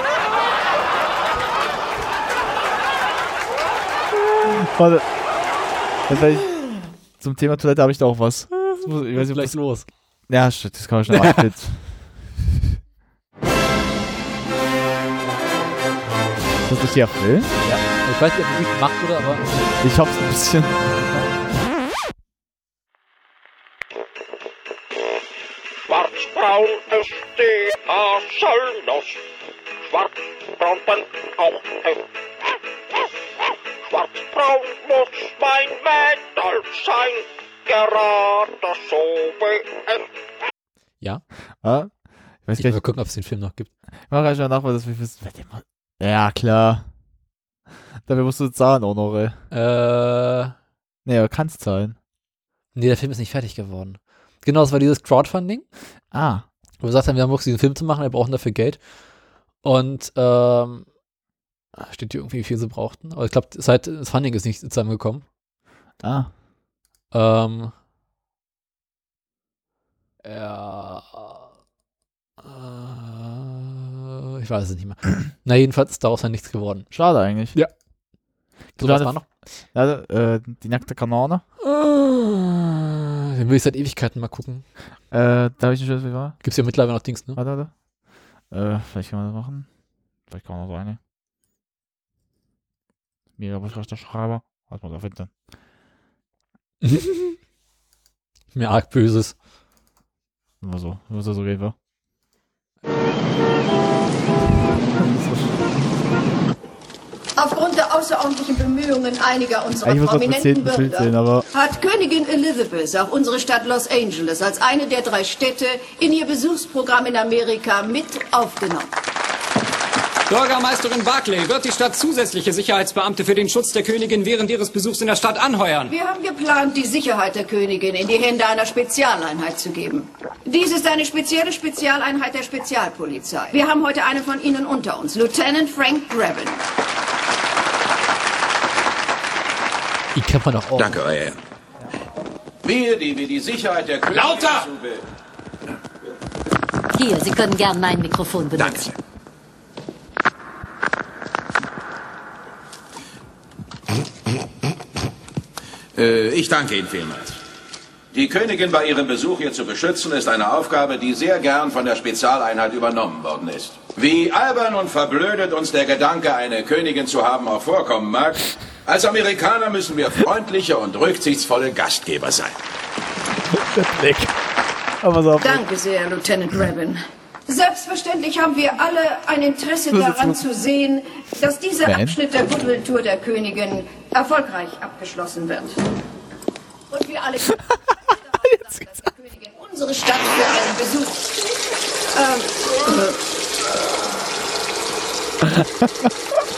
[SPEAKER 4] *laughs* *laughs* Warte. Jetzt weiß ich, zum Thema Toilette habe ich da auch was. Das muss- Ich weiß nicht,
[SPEAKER 3] Gleich
[SPEAKER 4] das,
[SPEAKER 3] los.
[SPEAKER 4] ja, shit, das kann man schnell abspielen. *laughs* Ist das nicht der Film?
[SPEAKER 3] Ja. Ich weiß nicht, ob Musik gemacht wurde, aber
[SPEAKER 4] Ich hab's ein bisschen.
[SPEAKER 10] Schwarzbraun ist die Haselnuss. Schwarzbraun bin auch ich. Schwarzbraun muss mein Mädel sein. Gerade so wie ich.
[SPEAKER 4] Ja? Ich weiß
[SPEAKER 3] ich will
[SPEAKER 4] nicht.
[SPEAKER 3] gucken, ob es den Film noch gibt.
[SPEAKER 4] Ich mach gleich mal nach, weil das wir wissen. Mal. Ja, klar. Dafür musst du zahlen auch noch, ey.
[SPEAKER 3] Äh,
[SPEAKER 4] Nee, aber kannst zahlen.
[SPEAKER 3] nee, der Film ist nicht fertig geworden. Genau, das war dieses Crowdfunding.
[SPEAKER 4] Ah.
[SPEAKER 3] Wo wir gesagt haben, wir haben Bock, diesen Film zu machen, wir brauchen dafür Geld. Und, ähm, steht hier irgendwie, wie viel sie brauchten. Aber ich glaube, seit das Funding ist nicht zusammengekommen.
[SPEAKER 4] Ah.
[SPEAKER 3] Ähm, ja. Äh, ich weiß es nicht mehr. *clears throat* Na, jedenfalls ist daraus dann nichts geworden.
[SPEAKER 4] Schade eigentlich.
[SPEAKER 3] Ja.
[SPEAKER 4] So,
[SPEAKER 3] was war noch?
[SPEAKER 4] Ja, äh, die nackte Kanone.
[SPEAKER 3] Äh, den will ich seit Ewigkeiten mal gucken.
[SPEAKER 4] Äh, da habe ich nicht wie war.
[SPEAKER 3] Gibt's ja mittlerweile noch Dings, ne?
[SPEAKER 4] Warte, warte. Äh, vielleicht kann man das machen. Vielleicht kann man noch so eine. Mega Beschrifterschreiber. Was man da finden.
[SPEAKER 3] Mir arg Böses.
[SPEAKER 4] Immer so. Nur so, so geht, wa?
[SPEAKER 11] Aufgrund der außerordentlichen Bemühungen einiger unserer
[SPEAKER 4] Eigentlich muss man
[SPEAKER 11] prominenten
[SPEAKER 4] Bild
[SPEAKER 11] Bürger
[SPEAKER 4] aber.
[SPEAKER 11] hat Königin Elizabeth auch unsere Stadt Los Angeles als eine der drei Städte in ihr Besuchsprogramm in Amerika mit aufgenommen.
[SPEAKER 12] Bürgermeisterin Barclay wird die Stadt zusätzliche Sicherheitsbeamte für den Schutz der Königin während ihres Besuchs in der Stadt anheuern.
[SPEAKER 11] Wir haben geplant, die Sicherheit der Königin in die Hände einer Spezialeinheit zu geben. Dies ist eine spezielle Spezialeinheit der Spezialpolizei. Wir haben heute einen von Ihnen unter uns, Lieutenant Frank Grabin.
[SPEAKER 3] Die kennt man doch auch.
[SPEAKER 13] Danke, euer Ehren. Wir, die wir die Sicherheit der Königin...
[SPEAKER 12] Lauter!
[SPEAKER 14] Hier, Sie können gern mein Mikrofon benutzen.
[SPEAKER 13] Äh, ich danke Ihnen vielmals. Die Königin bei ihrem Besuch hier zu beschützen, ist eine Aufgabe, die sehr gern von der Spezialeinheit übernommen worden ist. Wie albern und verblödet uns der Gedanke, eine Königin zu haben, auch vorkommen mag, als Amerikaner müssen wir freundliche und rücksichtsvolle Gastgeber sein. *laughs*
[SPEAKER 4] Der Blick. Aber so.
[SPEAKER 11] Danke sehr, Lieutenant Grabin. Selbstverständlich haben wir alle ein Interesse daran zu sehen, dass dieser
[SPEAKER 15] Ben?
[SPEAKER 11] Abschnitt der Goodwill-Tour der Königin erfolgreich abgeschlossen wird. Und wir alle können dass die Königin unsere Stadt für einen Besuch. Ähm,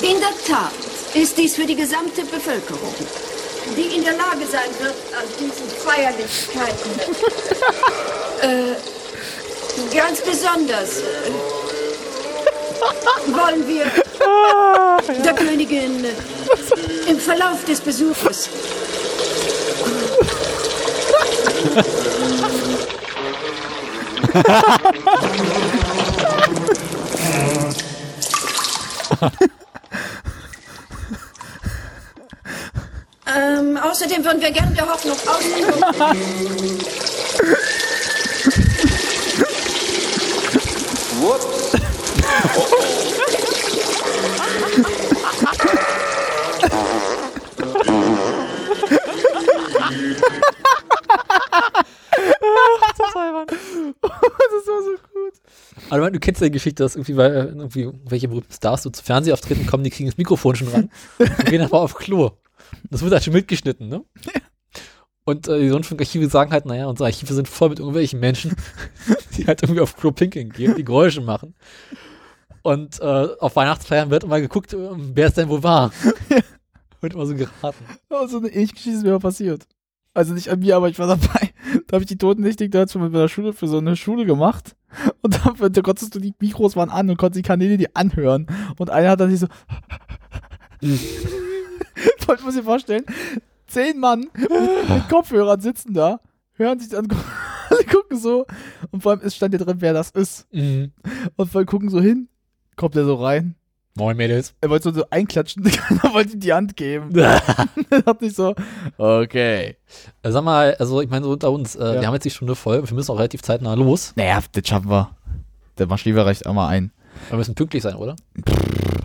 [SPEAKER 11] *laughs* in der Tat ist dies für die gesamte Bevölkerung, die in der Lage sein wird, an diesen Feierlichkeiten *laughs* äh, ganz besonders. Wollen wir der Königin im Verlauf des Besuches *laughs* Ähm, außerdem würden wir gerne der Hoffnung *laughs* Ausdruck. *laughs*
[SPEAKER 3] das war so gut. Aber du kennst ja die Geschichte, dass irgendwie, weil irgendwie welche berühmten Stars so zu Fernsehauftritten kommen, die kriegen das Mikrofon schon ran und gehen aber auf Klo. Das wird halt schon mitgeschnitten, ne? *laughs* Und äh, die Rundfunkarchive sagen halt, naja, unsere Archive sind voll mit irgendwelchen Menschen, *laughs* die halt irgendwie auf Klo pinkeln gehen, die Geräusche machen. Und äh, auf Weihnachtsfeiern wird immer geguckt, äh, wer es denn wo war. *laughs* wird immer so geraten.
[SPEAKER 4] So eine ähnliche Geschichte ist mir mal passiert. Also nicht an mir, aber ich war dabei. *laughs* Da habe ich die Totennächtig damals mit meiner Schule für so eine Schule gemacht. Und da, da konntest du die Mikros waren an und konntest die Kanäle die anhören. Und einer hat dann sich so. Wollt muss dir vorstellen, zehn Mann mit Kopfhörern sitzen da, hören sich an, *laughs* alle gucken so. Und vor allem es stand ja drin, wer das ist.
[SPEAKER 3] Mhm.
[SPEAKER 4] Und vor allem gucken so hin, kommt er so rein.
[SPEAKER 3] Moin Mädels.
[SPEAKER 4] Er wollte so, einklatschen, *laughs* keiner wollte ihm die Hand geben. *laughs* er dachte ich so, okay.
[SPEAKER 3] Äh, sag mal, also ich meine, so unter uns, äh,
[SPEAKER 4] Ja.
[SPEAKER 3] wir haben jetzt die Stunde voll, wir müssen auch relativ zeitnah los.
[SPEAKER 4] Naja, das schaffen wir. Der Maschliver reicht einmal ein.
[SPEAKER 3] Wir müssen pünktlich sein, oder?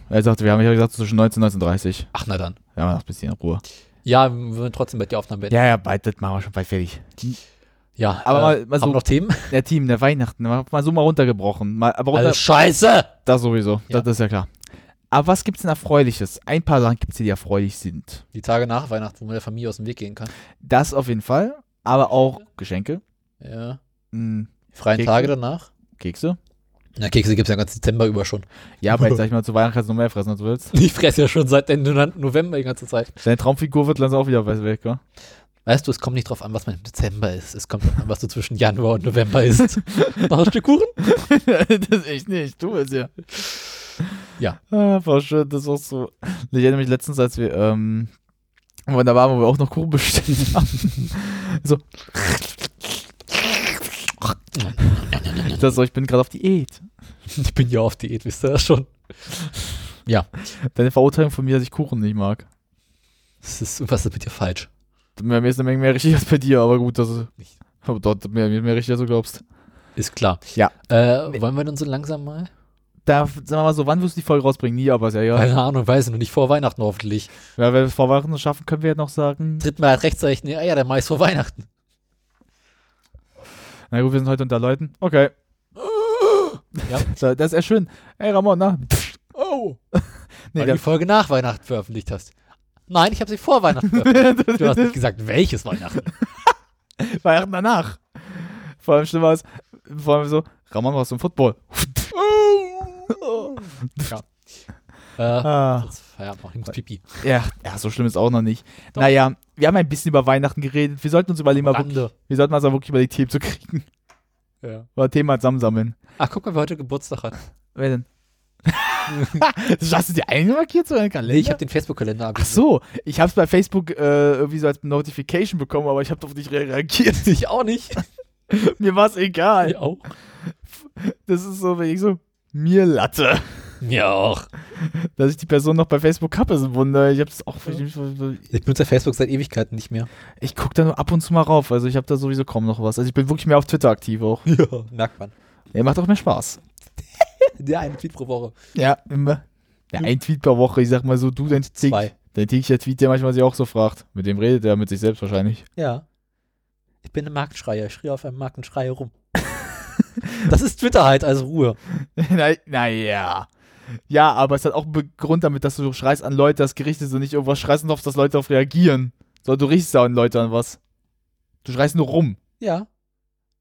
[SPEAKER 4] Er sagte, wir haben ja gesagt zwischen 19 und 19.30
[SPEAKER 3] Ach, na dann.
[SPEAKER 4] Ja, noch ein bisschen in Ruhe.
[SPEAKER 3] Ja, wir würden trotzdem bei dir Aufnahmen beenden.
[SPEAKER 4] Ja, ja, bald, das machen wir schon bald fertig.
[SPEAKER 3] Ja,
[SPEAKER 4] aber
[SPEAKER 3] äh,
[SPEAKER 4] mal, mal so.
[SPEAKER 3] haben wir noch Themen? *laughs*
[SPEAKER 4] Der Team, der Weihnachten, mal, mal so mal runtergebrochen. Mal, aber runter,
[SPEAKER 3] Alles scheiße!
[SPEAKER 4] Das sowieso, das ist ja klar. Aber was gibt's denn Erfreuliches? Ein paar Sachen gibt's, die erfreulich sind.
[SPEAKER 3] Die Tage nach Weihnachten, wo man der Familie aus dem Weg gehen kann.
[SPEAKER 4] Das auf jeden Fall, aber auch Geschenke.
[SPEAKER 3] Ja.
[SPEAKER 4] Mm,
[SPEAKER 3] Freien
[SPEAKER 4] Kekse.
[SPEAKER 3] Tage danach.
[SPEAKER 4] Kekse.
[SPEAKER 3] Na, Kekse gibt's ja ganz Dezember über schon.
[SPEAKER 4] Ja, aber jetzt *laughs* sag ich mal, zu Weihnachten kannst du noch mehr fressen, als du willst.
[SPEAKER 3] Ich fresse ja schon seit Ende November die ganze Zeit.
[SPEAKER 4] Deine Traumfigur wird langsam auch wieder weg, gell?
[SPEAKER 3] Weißt du, es kommt nicht drauf an, was man im Dezember isst. Es kommt drauf an, was du zwischen Januar und November isst. Noch ein Stück Kuchen?
[SPEAKER 4] das echt nicht, du es ja.
[SPEAKER 3] Ja.
[SPEAKER 4] Ah, war schön, das ist auch so. Ich erinnere mich letztens, als wir, ähm, da waren, wo wir auch noch Kuchen bestellt haben. *laughs* so. Das so, ich bin gerade auf Diät.
[SPEAKER 3] Ich bin ja auf Diät, wisst ihr das schon? Ja.
[SPEAKER 4] Deine Verurteilung von mir, dass ich Kuchen nicht mag.
[SPEAKER 3] Das ist, was ist mit dir falsch?
[SPEAKER 4] Mir mir ist eine Menge mehr richtig als bei dir, aber gut, das ist. Aber dort mehr, mehr richtig, als du glaubst.
[SPEAKER 3] Ist klar.
[SPEAKER 4] Ja.
[SPEAKER 3] Äh, wollen wir dann so langsam mal?
[SPEAKER 4] Da, sagen wir mal so, wann wirst du die Folge rausbringen? Nie, aber ist ja.
[SPEAKER 3] Keine Ahnung, weiß ich noch nicht. Vor Weihnachten hoffentlich.
[SPEAKER 4] Ja, wenn wir es vor Weihnachten schaffen, können wir ja noch sagen.
[SPEAKER 3] Tritt mal halt rechtzeitig in die Eier, der Mais vor Weihnachten.
[SPEAKER 4] Na gut, wir sind heute unter Leuten. Okay. *gasps*
[SPEAKER 3] Ja.
[SPEAKER 4] So, das ist ja schön. Hey Ramon, na?
[SPEAKER 3] Oh. *laughs*
[SPEAKER 4] Nee,
[SPEAKER 3] Weil du die Folge nach Weihnachten veröffentlicht hast. Nein, ich habe sie vor Weihnachten veröffentlicht. du hast nicht gesagt, welches Weihnachten. *laughs*
[SPEAKER 4] Weihnachten danach. Vor allem schlimmer ist, vor allem so, Ramon, was zum Football?
[SPEAKER 3] ja. Äh,
[SPEAKER 4] Ah.
[SPEAKER 3] Feierabend machen, ich muss pipi.
[SPEAKER 4] Ja, ja, so schlimm ist auch noch nicht. Naja, wir haben ein bisschen über Weihnachten geredet. Wir sollten uns überlegen, mal wirklich, wir sollten uns aber wirklich über die Themen zu kriegen.
[SPEAKER 3] Ja.
[SPEAKER 4] Oder Themen halt zusammensammeln.
[SPEAKER 3] Ach, guck mal, wer heute Geburtstag hat.
[SPEAKER 4] Wer denn? *laughs* hast du dir einmarkiert, so einen Kalender?
[SPEAKER 3] Nee, ich habe den Facebook-Kalender
[SPEAKER 4] Ach so, ich habe es bei Facebook äh, irgendwie so als Notification bekommen, aber ich habe doch nicht re- reagiert.
[SPEAKER 3] Ich auch nicht. *laughs*
[SPEAKER 4] Mir war es egal.
[SPEAKER 3] Ich auch.
[SPEAKER 4] Das ist so, wenn ich so, mir Latte.
[SPEAKER 3] Mir auch. *laughs*
[SPEAKER 4] Dass ich die Person noch bei Facebook habe, ist ein Wunder. Ich habe es auch. Ich,
[SPEAKER 3] Ich benutze Facebook seit Ewigkeiten nicht mehr.
[SPEAKER 4] ich gucke da nur ab und zu mal rauf. Also ich habe da sowieso kaum noch was. Also ich bin wirklich mehr auf Twitter aktiv auch. *laughs*
[SPEAKER 3] Ja, merkt man.
[SPEAKER 4] Ja, macht auch mehr Spaß. *laughs*
[SPEAKER 3] Der einen Tweet pro Woche.
[SPEAKER 4] Ja, immer. Ja, ein Tweet pro Woche. Ich sag mal so, du, dein Tick, dein täglicher Tweet, der manchmal sich auch so fragt. Mit dem redet er mit sich selbst wahrscheinlich.
[SPEAKER 3] Ja. Ich bin ein Marktschreier. Ich schrie auf einem Markt und schreie rum. Das ist Twitter halt, also Ruhe.
[SPEAKER 4] Na, naja. Ja, aber es hat auch einen Grund damit, dass du schreist an Leute, das Gericht ist und nicht irgendwas schreist und hoffst, dass Leute darauf reagieren. Sondern du riechst da an Leute an was. Du schreist nur rum.
[SPEAKER 3] Ja.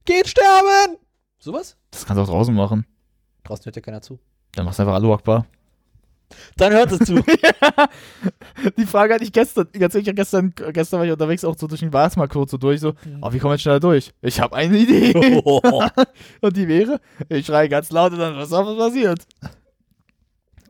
[SPEAKER 3] Geht sterben! Sowas?
[SPEAKER 4] Das kannst du auch draußen machen.
[SPEAKER 3] Draußen hört ja keiner zu.
[SPEAKER 4] Dann machst du einfach Alu Akbar.
[SPEAKER 3] Dann hört es zu. *laughs*
[SPEAKER 4] Die Frage hatte ich gestern, ganz ehrlich, gestern, gestern war ich unterwegs auch so durch den Weihnachtsmarkt kurz so durch, so, oh, wie kommen wir jetzt schneller durch? Ich habe eine Idee. *laughs* *laughs* und die wäre, ich schreie ganz laut und dann, was was passiert?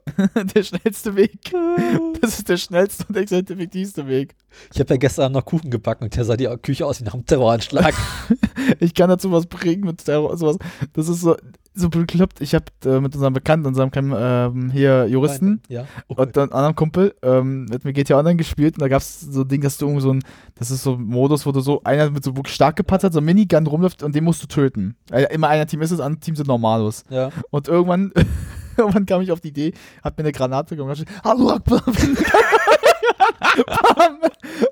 [SPEAKER 4] *laughs* der schnellste Weg. *laughs* Das ist der schnellste und effektivste Weg.
[SPEAKER 3] Ich habe ja gestern Abend noch Kuchen gebacken und der sah die Küche aus wie nach einem Terroranschlag. *laughs*
[SPEAKER 4] ich kann dazu was bringen mit Terror, sowas. Das ist so, so bekloppt. Ich habe äh, mit unserem Bekannten, unserem ähm, hier Juristen
[SPEAKER 3] Ja.
[SPEAKER 4] und einem anderen Kumpel ähm, mit mir GTA Online gespielt und da gab es so ein Ding, dass du irgendwie so ein, das ist so ein Modus, wo du so, einer mit so wirklich stark gepatzt hat, so ein Minigun rumläuft und den musst du töten. Äh, immer einer Team ist es, andere Team sind Normalos.
[SPEAKER 3] Ja.
[SPEAKER 4] Und irgendwann, *laughs* irgendwann kam ich auf die Idee, hat mir eine Granate gemacht, Hallo Akbar. *laughs*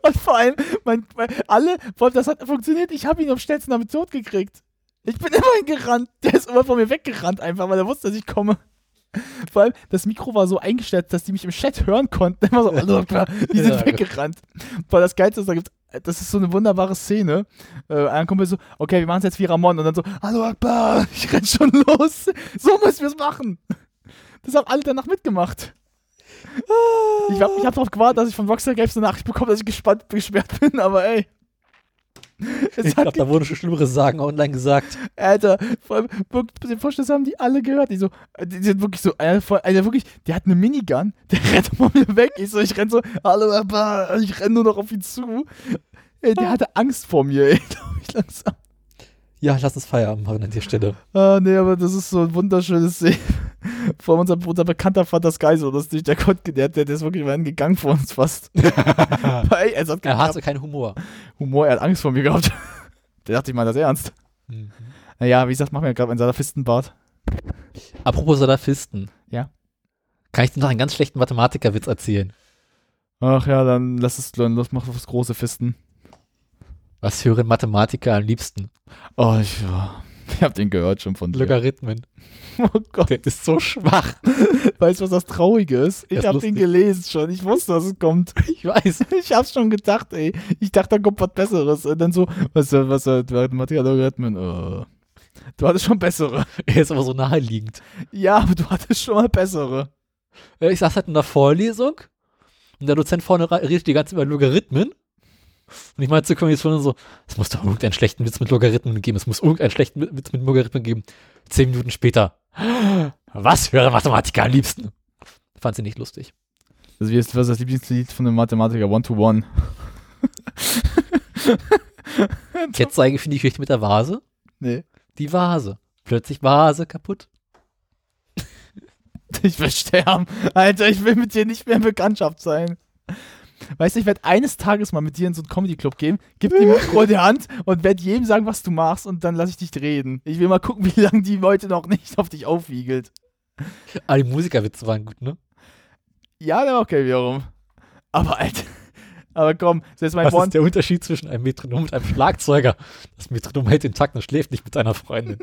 [SPEAKER 4] Und vor allem, mein, mein, alle, vor allem, das hat funktioniert, ich habe ihn am schnellsten damit tot gekriegt. Ich bin immer gerannt. Der ist immer von mir weggerannt, einfach, weil er wusste, dass ich komme. Vor allem, das Mikro war so eingestellt, dass die mich im Chat hören konnten. *laughs* Immer so, hallo, klar, die sind
[SPEAKER 3] Ja.
[SPEAKER 4] weggerannt. Weil das Geilste ist, da gibt's, das ist so eine wunderbare Szene. Äh, ein Kumpel so, okay, wir machen es jetzt wie Ramon. Und dann so, hallo Akbar, ich renn schon los. So müssen wir es machen. Das haben alle danach mitgemacht. Ich hab, ich hab darauf gewartet, dass ich von Rockstar Games eine Nachricht bekomme, dass ich gespannt gesperrt bin, aber ey. Es
[SPEAKER 3] Ich glaube, da wurden schon schlimmere Sagen online gesagt.
[SPEAKER 4] Alter, vor allem, den Vorstellung haben die alle gehört. Die so, die sind wirklich so, einer, voll- einer wirklich, der hat eine Minigun, *laughs* der rennt von mir weg. Ich so, ich renn so, hallo, Papa, ich renn nur noch auf ihn zu. Ey, der hatte Angst vor mir, ey, *laughs* glaub ich langsam.
[SPEAKER 3] Ja, lass uns Feierabend machen an der Stelle.
[SPEAKER 4] Ah, nee, aber das ist so ein wunderschönes Szene. Vor unser, unser Bekannter fand das geil so lustig. Der konnte, der, der, der ist wirklich mal gegangen vor uns fast. *laughs* Weil, es hat
[SPEAKER 3] Er hatte keinen Humor.
[SPEAKER 4] Humor, er hat Angst vor mir gehabt. *laughs* Der dachte, ich meine das ernst.
[SPEAKER 3] Mhm.
[SPEAKER 4] Naja, wie gesagt, machen wir ja gerade einen Salafistenbart.
[SPEAKER 3] Apropos Salafisten.
[SPEAKER 4] Ja.
[SPEAKER 3] Kann ich dir noch einen ganz schlechten Mathematikerwitz erzählen?
[SPEAKER 4] Ach ja, dann lass es, dann lass mach was große Fisten.
[SPEAKER 3] Was hören Mathematiker am liebsten?
[SPEAKER 4] Oh, ich, ich hab den gehört schon von dir.
[SPEAKER 3] Logarithmen. *laughs*
[SPEAKER 4] Oh Gott.
[SPEAKER 3] Der ist so schwach. *laughs*
[SPEAKER 4] Weißt du, was das Traurige ist? Ich
[SPEAKER 3] Das ist
[SPEAKER 4] hab
[SPEAKER 3] lustig.
[SPEAKER 4] den gelesen schon. Ich wusste, dass es kommt. *laughs*
[SPEAKER 3] Ich weiß.
[SPEAKER 4] Ich hab's schon gedacht, ey. Ich dachte, da kommt was Besseres. Und dann so, was, was, was, Mathematiker-Logarithmen, äh. Du hattest schon bessere.
[SPEAKER 3] Er ist aber so naheliegend.
[SPEAKER 4] Ja, aber du hattest schon mal bessere.
[SPEAKER 3] Äh, Ich saß halt in der Vorlesung und der Dozent vorne redet die ganze Zeit über Logarithmen. Und ich meinte zur Kommilitonin so, es muss doch irgendeinen schlechten Witz mit Logarithmen geben. Es muss irgendeinen schlechten Witz mit Logarithmen geben. Zehn Minuten später. Was hören Mathematiker am liebsten? Fand sie nicht lustig.
[SPEAKER 4] Das ist, was ist das Lieblingslied von einem Mathematiker? One-to-One. *laughs*
[SPEAKER 3] Jetzt zeige ich, finde ich, Geschichte mit der Vase.
[SPEAKER 4] Nee.
[SPEAKER 3] Die Vase. Plötzlich Vase kaputt. *laughs*
[SPEAKER 4] Ich will sterben. Alter, ich will mit dir nicht mehr in Bekanntschaft sein. Weißt du, ich werde eines Tages mal mit dir in so einen Comedy-Club gehen, gib *laughs* dir Mikro in die Hand und werde jedem sagen, was du machst und dann lasse ich dich reden. Ich will mal gucken, wie lange die Leute noch nicht auf dich aufwiegelt.
[SPEAKER 3] Aber die Musikerwitze waren gut, ne?
[SPEAKER 4] Ja, der war okay wiederum. Aber Alter, aber komm, selbst mein
[SPEAKER 3] Was
[SPEAKER 4] One,
[SPEAKER 3] ist der Unterschied zwischen einem Metronom und einem Schlagzeuger? Das Metronom hält den Takt und schläft nicht mit seiner Freundin.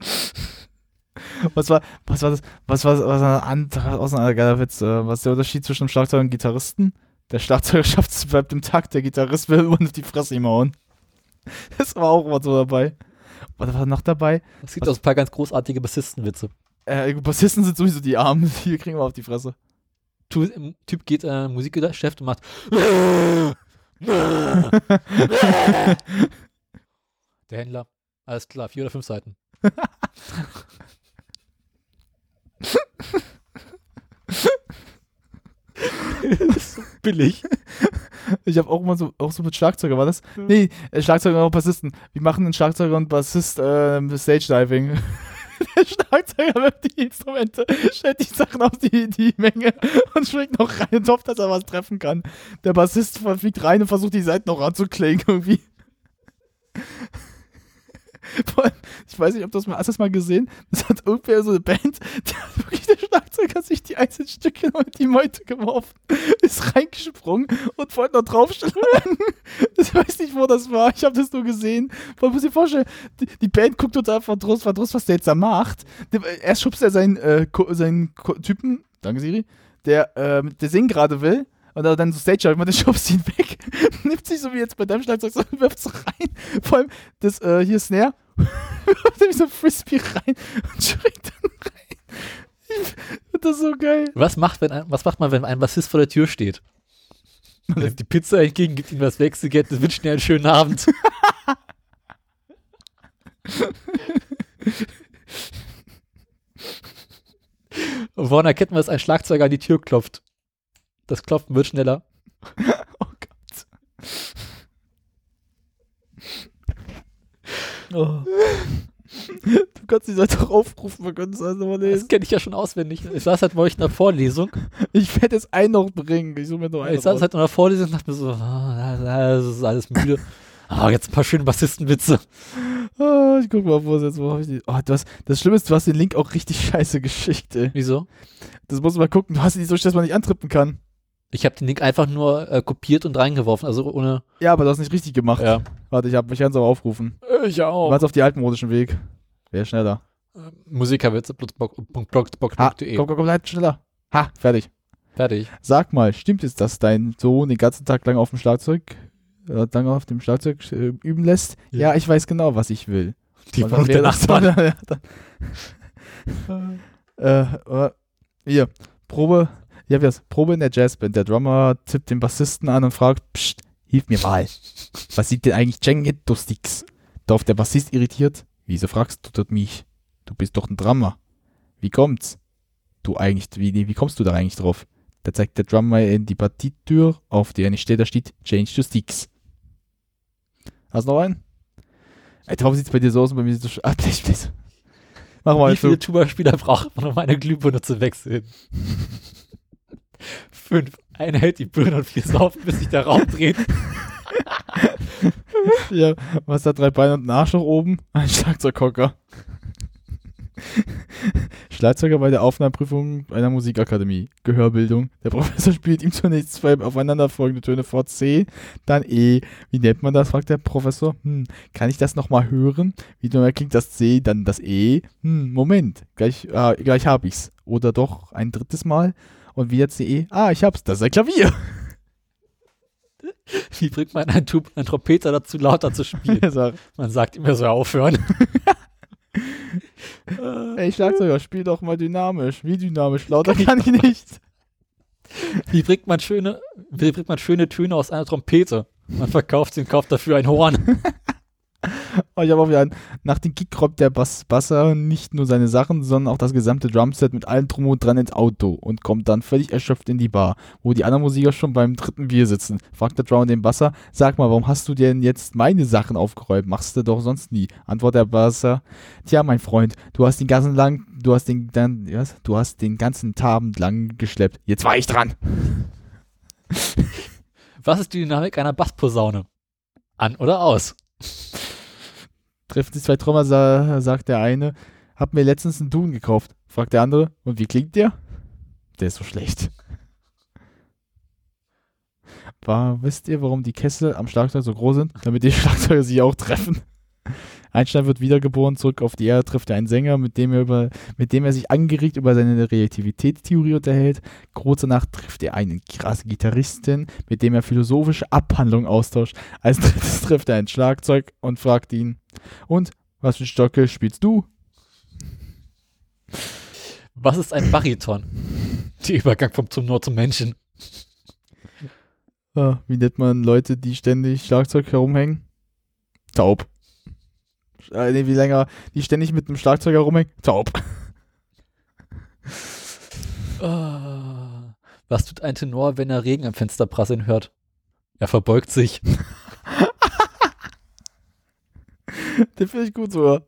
[SPEAKER 3] *laughs*
[SPEAKER 4] was war, was war das, was war, was war ein anderer, Witz, äh, was ist der Unterschied zwischen einem Schlagzeuger und einem Gitarristen? Der Schlagzeuger schafft es, *laughs* bleibt im Takt, der Gitarrist will immer auf die Fresse ihm hauen. *laughs* Das war auch immer so dabei. Was war noch dabei?
[SPEAKER 3] Es gibt auch ein paar ganz großartige Bassistenwitze.
[SPEAKER 4] Äh, Bassisten sind sowieso die Armen, *laughs* die kriegen wir auf die Fresse.
[SPEAKER 3] Typ geht äh, Musikgeschäft und macht. Der Händler. Alles klar, vier oder fünf Seiten. *laughs* so billig. *laughs*
[SPEAKER 4] Ich habe auch mal so, auch so mit Schlagzeuger, war das? Nee, äh, Schlagzeuger und Bassisten. Wir machen einen Schlagzeuger und Bassist äh, Stage Diving. *laughs* Der Schlagzeuger wirft die Instrumente, stellt die Sachen auf die, die Menge und springt noch rein und hofft, dass er was treffen kann. Der Bassist fliegt rein und versucht die Seiten noch anzuklingen irgendwie. *laughs* Ich weiß nicht, ob du das mal, hast du das mal gesehen? Das hat irgendwer so eine Band, *laughs* da hat wirklich der Schlagzeuger sich die einzelnen Stücke in die Meute geworfen, *laughs* ist reingesprungen gesprungen und wollte noch draufstellen. ich weiß nicht, wo das war. Ich habe das nur gesehen. Man muss sich vorstellen, die, die Band guckt total verdrusst, verdrusst, was der jetzt da macht. Der, erst schubst er seinen, äh, seinen Typen, danke Siri, der, äh, der singen gerade will. Und dann so Stage und der schubst ihn weg. Nimmt sich so wie jetzt bei deinem Schlagzeug so und *laughs* wirft es rein. Vor allem das äh, hier Snare. *laughs* wirft nämlich so ein Frisbee rein und schlägt dann rein. Ich das so geil.
[SPEAKER 3] Was macht, wenn ein, was macht man, wenn ein Bassist vor der Tür steht? *laughs* Man nimmt die Pizza entgegen, gibt ihm das Wechselgeld und wünscht ihm einen schönen Abend. Und woran erkennt man, dass ein Schlagzeuger an die Tür klopft? Das Klopfen wird schneller.
[SPEAKER 4] Oh. Du kannst die Seite auch aufrufen, wir können es also mal
[SPEAKER 3] Das
[SPEAKER 4] lesen.
[SPEAKER 3] kenne ich ja schon auswendig. Ich saß halt neulich in einer Vorlesung.
[SPEAKER 4] Ich werde jetzt einen noch bringen. Ich suche mir noch einen.
[SPEAKER 3] Ich saß
[SPEAKER 4] raus.
[SPEAKER 3] halt in einer Vorlesung und dachte mir so, ah, das ist alles müde. Ah, jetzt ein paar schöne Bassistenwitze.
[SPEAKER 4] Ah, ich guck mal, wo es jetzt wo hab ich die. Oh, du hast, das Schlimme ist, du hast den Link auch richtig *laughs* scheiße geschickt, ey.
[SPEAKER 3] Wieso?
[SPEAKER 4] Das musst du mal gucken. Du hast ihn nicht so, dass man nicht antrippen kann.
[SPEAKER 3] Ich habe den Link einfach nur äh, kopiert und reingeworfen, also ohne.
[SPEAKER 4] Ja, aber du hast nicht richtig gemacht.
[SPEAKER 3] Ja.
[SPEAKER 4] Warte, ich, hab, ich kann es aber aufrufen.
[SPEAKER 3] Ich auch.
[SPEAKER 4] Warte auf die altmodischen Weg. Wer schneller?
[SPEAKER 3] Musikerwitze.blogspot.de.
[SPEAKER 4] Ha, komm, komm, komm, bleib schneller. Ha, fertig.
[SPEAKER 3] Fertig.
[SPEAKER 4] Sag mal, stimmt es, dass dein Sohn den ganzen Tag lang auf dem Schlagzeug, äh, lang auf dem Schlagzeug äh, üben lässt? Ja.
[SPEAKER 3] Ja.
[SPEAKER 4] ich weiß genau, was ich will.
[SPEAKER 3] Die Wohnung
[SPEAKER 4] wäre
[SPEAKER 3] der Nachbarn. *laughs*
[SPEAKER 4] äh, äh, hier, Probe, ja, wie das? Probe in der Jazzband. Der Drummer tippt den Bassisten an und fragt, Psst, hilf mir mal. Was sieht denn eigentlich Django Sticks? Darauf der Bassist irritiert, wieso fragst du dort mich? Du bist doch ein Drummer. Wie kommt's? Du eigentlich, wie, wie kommst du da eigentlich drauf? Da zeigt der Drummer in die Partitür, auf der nicht steht, da steht Change to Sticks. Hast du noch einen? Ey, warum sieht's bei dir so aus und bei mir sieht es so Ah, Blech. Mach mal
[SPEAKER 3] Wie
[SPEAKER 4] jetzt
[SPEAKER 3] viele Tuba-Spieler braucht man, um eine Glühbirne zu wechseln? *laughs* Fünf. Hält die Birne und vier saufen, bis sich der Raum dreht.
[SPEAKER 4] ja, was hat drei Beine und einen Arsch nach oben? Ein Schlagzeughocker. Schlagzeuger bei der Aufnahmeprüfung einer Musikakademie. Gehörbildung. Der Professor spielt ihm zunächst zwei aufeinanderfolgende Töne vor C, dann E. Wie nennt man das? fragt der Professor. Hm, kann ich das nochmal hören? Wie nur klingt das C, dann das E? Hm, Moment, gleich, ah, gleich hab ich's. Oder doch ein drittes Mal? Und wieder C, E? Ah, ich hab's, das ist ein Klavier. *laughs*
[SPEAKER 3] Wie bringt man einen, Tub, einen Trompeter dazu, lauter zu spielen? *laughs* Man sagt ihm, er soll aufhören. *laughs*
[SPEAKER 4] Ey, Schlagzeuger, spiel doch mal dynamisch. Wie dynamisch? Lauter kann ich nicht.
[SPEAKER 3] Wie bringt man schöne, wie bringt man schöne Töne aus einer Trompete? Man verkauft sie und kauft dafür ein Horn.
[SPEAKER 4] Oh, ich habe auch wieder einen. Nach dem Gig räumt der Bass Basser nicht nur seine Sachen, sondern auch das gesamte Drumset mit allem Drum und Dran ins Auto und kommt dann völlig erschöpft in die Bar, wo die anderen Musiker schon beim dritten Bier sitzen. Fragt der Drummer den Basser, sag mal, warum hast du denn jetzt meine Sachen aufgeräumt? Machst du doch sonst nie. Antwortet der Basser, tja, mein Freund, du hast den ganzen lang, du hast den, dann, was? Du hast den ganzen Abend lang geschleppt. Jetzt war ich dran.
[SPEAKER 3] Was ist die Dynamik einer Bassposaune? An oder aus?
[SPEAKER 4] Treffen sich zwei Trommer, sa sagt der eine, hab mir letztens einen Dun gekauft. Fragt der andere, und wie klingt der? Der ist so schlecht. War, wisst ihr, warum die Kessel am Schlagzeug so groß sind? Damit die *laughs* Schlagzeuger sich auch treffen. Einstein wird wiedergeboren, zurück auf die Erde, trifft er einen Sänger, mit dem er, über, mit dem er sich angeregt über seine Relativitätstheorie unterhält. Kurz danach trifft er einen krassen Gitarristen, mit dem er philosophische Abhandlungen austauscht. Als drittes *laughs* trifft er ein Schlagzeug und fragt ihn, und, was für Stocke spielst du?
[SPEAKER 3] Was ist ein Bariton? Der Übergang vom Tumor zum Menschen.
[SPEAKER 4] Ah, wie nennt man Leute, die ständig Schlagzeug herumhängen? Taub. Äh, nee, wie länger, die ständig mit einem Schlagzeug herumhängen? Taub.
[SPEAKER 3] Ah, was tut ein Tenor, wenn er Regen am Fenster prasseln hört? Er verbeugt sich. *laughs*
[SPEAKER 4] Den finde ich gut sogar.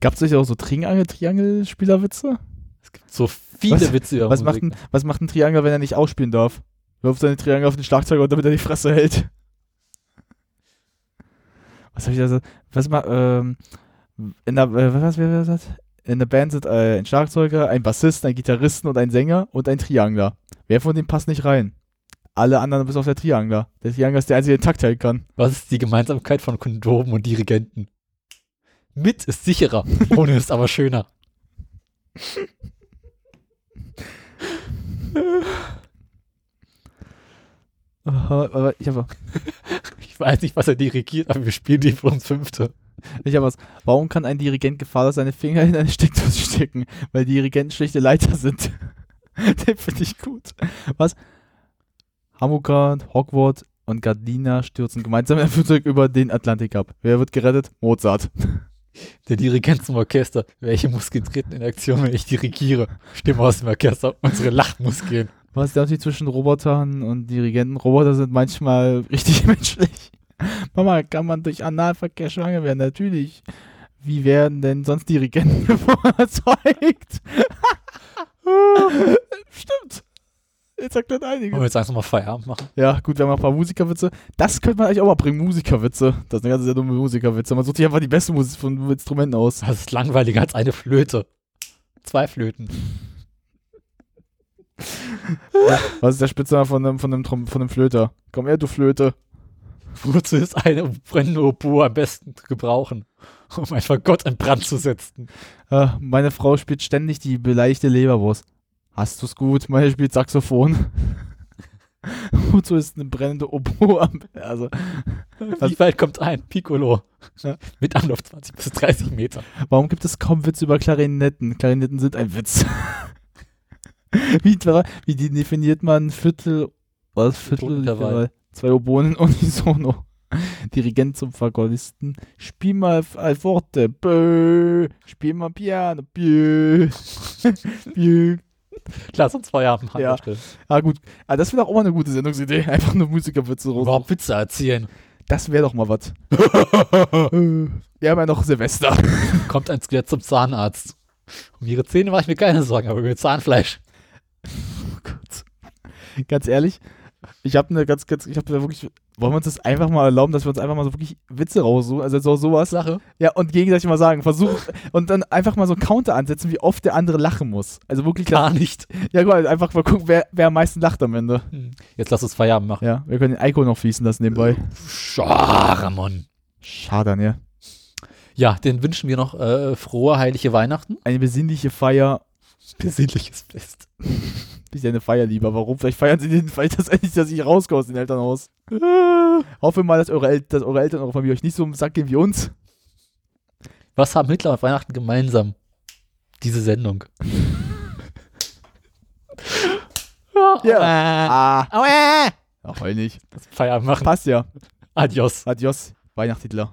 [SPEAKER 4] Gab es nicht auch so Triangel, Triangel-Spielerwitze?
[SPEAKER 3] Es gibt so viele
[SPEAKER 4] was,
[SPEAKER 3] Witze über
[SPEAKER 4] was macht, ein, was macht ein Triangel, wenn er nicht ausspielen darf? Wirft seine Triangel auf den Schlagzeuger und damit er die Fresse hält. Was habe ich da so? Was ma, ähm, in der, äh, was, wer, wer, was, in der Band sind äh, ein Schlagzeuger, ein Bassist, ein Gitarristen und ein Sänger und ein Triangler. Wer von denen passt nicht rein? Alle anderen bis auf der Triangler. Der Triangler ist der einzige, der den Takt halten kann.
[SPEAKER 3] Was ist die Gemeinsamkeit von Kondomen und Dirigenten? Mit ist sicherer, ohne ist aber schöner. *laughs*
[SPEAKER 4] Aha, ich habe *laughs*
[SPEAKER 3] Ich weiß nicht, was er dirigiert, aber wir spielen die für uns Fünfte.
[SPEAKER 4] ich hab was. Warum kann ein Dirigent gefahrlos seine Finger in eine Steckdose stecken? Weil Dirigenten schlechte Leiter sind. *laughs* Den finde ich gut. Was? Hamilcar, Hogwarts und Gardina stürzen gemeinsam ein Flugzeug über den Atlantik ab. Wer wird gerettet? Mozart. *laughs*
[SPEAKER 3] Der Dirigent zum Orchester. Welche Muskeln treten in Aktion, wenn ich dirigiere? Stimme aus dem Orchester. Unsere Lachmuskeln.
[SPEAKER 4] Was ist der Unterschied zwischen Robotern und Dirigenten? Roboter sind manchmal *laughs* richtig menschlich. Mama, kann man durch Analverkehr schwanger werden? Natürlich. Wie werden denn sonst Dirigenten *laughs* erzeugt? *laughs* Stimmt. Jetzt erklärt
[SPEAKER 3] Wollen wir jetzt einfach mal Feierabend machen?
[SPEAKER 4] Ja, gut, wir haben noch ein paar Musikerwitze. Das könnte man eigentlich auch mal bringen, Musikerwitze. Das sind ganz sehr dumme Musikerwitze. Man sucht sich einfach die beste Musik von Instrumenten aus.
[SPEAKER 3] Das ist langweiliger als eine Flöte. Zwei Flöten. *laughs*
[SPEAKER 4] Was ist der Spitzname von einem, von einem, Trom von einem Flöter? Komm her, du Flöte.
[SPEAKER 3] Wozu ist eine brennende Oboe am besten zu gebrauchen? Um einfach Gott in Brand zu setzen.
[SPEAKER 4] Äh, meine Frau spielt ständig die beleidigte Leberwurst. Hast du's gut? Meine spielt Saxophon. *laughs* Wozu ist eine brennende Oboe am Also, *laughs*
[SPEAKER 3] Wie weit kommt ein Piccolo? Mit Anlauf 20 bis 30 Meter.
[SPEAKER 4] warum gibt es kaum Witze über Klarinetten? Klarinetten sind ein Witz. *laughs* wie, wie definiert man Viertel, was Viertel,
[SPEAKER 3] Tonintervall.
[SPEAKER 4] zwei Oboen *laughs* unisono. Dirigent zum Fagottisten. Spiel mal al forte, bö. Spiel mal Piano, bö. *laughs* bö.
[SPEAKER 3] Lass uns Feierabend machen.
[SPEAKER 4] Ja. Ah, gut. Ah, das wäre doch auch mal eine gute Sendungsidee. Einfach nur Musikerwitze raus.
[SPEAKER 3] Überhaupt Witze erzählen.
[SPEAKER 4] Das wäre doch mal was. Wir haben ja noch Silvester.
[SPEAKER 3] Kommt ein Skelett zum Zahnarzt. Um ihre Zähne mache ich mir keine Sorgen, aber über ihr Zahnfleisch.
[SPEAKER 4] Ganz ehrlich, ich habe eine ganz, ganz, ich habe da wirklich, wollen wir uns das einfach mal erlauben, dass wir uns einfach mal so wirklich Witze raussuchen, also so sowas.
[SPEAKER 3] Sache.
[SPEAKER 4] Ja, und gegenseitig mal sagen, versuch, und dann einfach mal so einen Counter ansetzen, wie oft der andere lachen muss. Also wirklich.
[SPEAKER 3] Gar nicht.
[SPEAKER 4] Ja, gut, einfach mal gucken, wer, wer am meisten lacht am Ende.
[SPEAKER 3] Jetzt lass uns Feierabend machen.
[SPEAKER 4] Ja, wir können den Eiko noch fließen lassen nebenbei.
[SPEAKER 3] Ah, Ramon.
[SPEAKER 4] Schade, ne?
[SPEAKER 3] Ja, den wünschen wir noch äh, frohe, heilige Weihnachten.
[SPEAKER 4] Eine besinnliche Feier.
[SPEAKER 3] Besinnliches Fest.
[SPEAKER 4] Bisschen eine Feier lieber. Warum? Vielleicht feiern sie den, vielleicht das endlich, dass ich rauskomme aus dem Elternhaus. Hoffe mal, dass eure, El dass eure Eltern, eure Familie euch nicht so im Sack gehen wie uns.
[SPEAKER 3] Was haben Hitler und Weihnachten gemeinsam? Diese Sendung. *laughs*
[SPEAKER 4] Ja. Ah.
[SPEAKER 3] Aua.
[SPEAKER 4] Ach, heul nicht.
[SPEAKER 3] Feierabend machen.
[SPEAKER 4] Passt ja.
[SPEAKER 3] Adios.
[SPEAKER 4] Adios. Weihnachtshitler.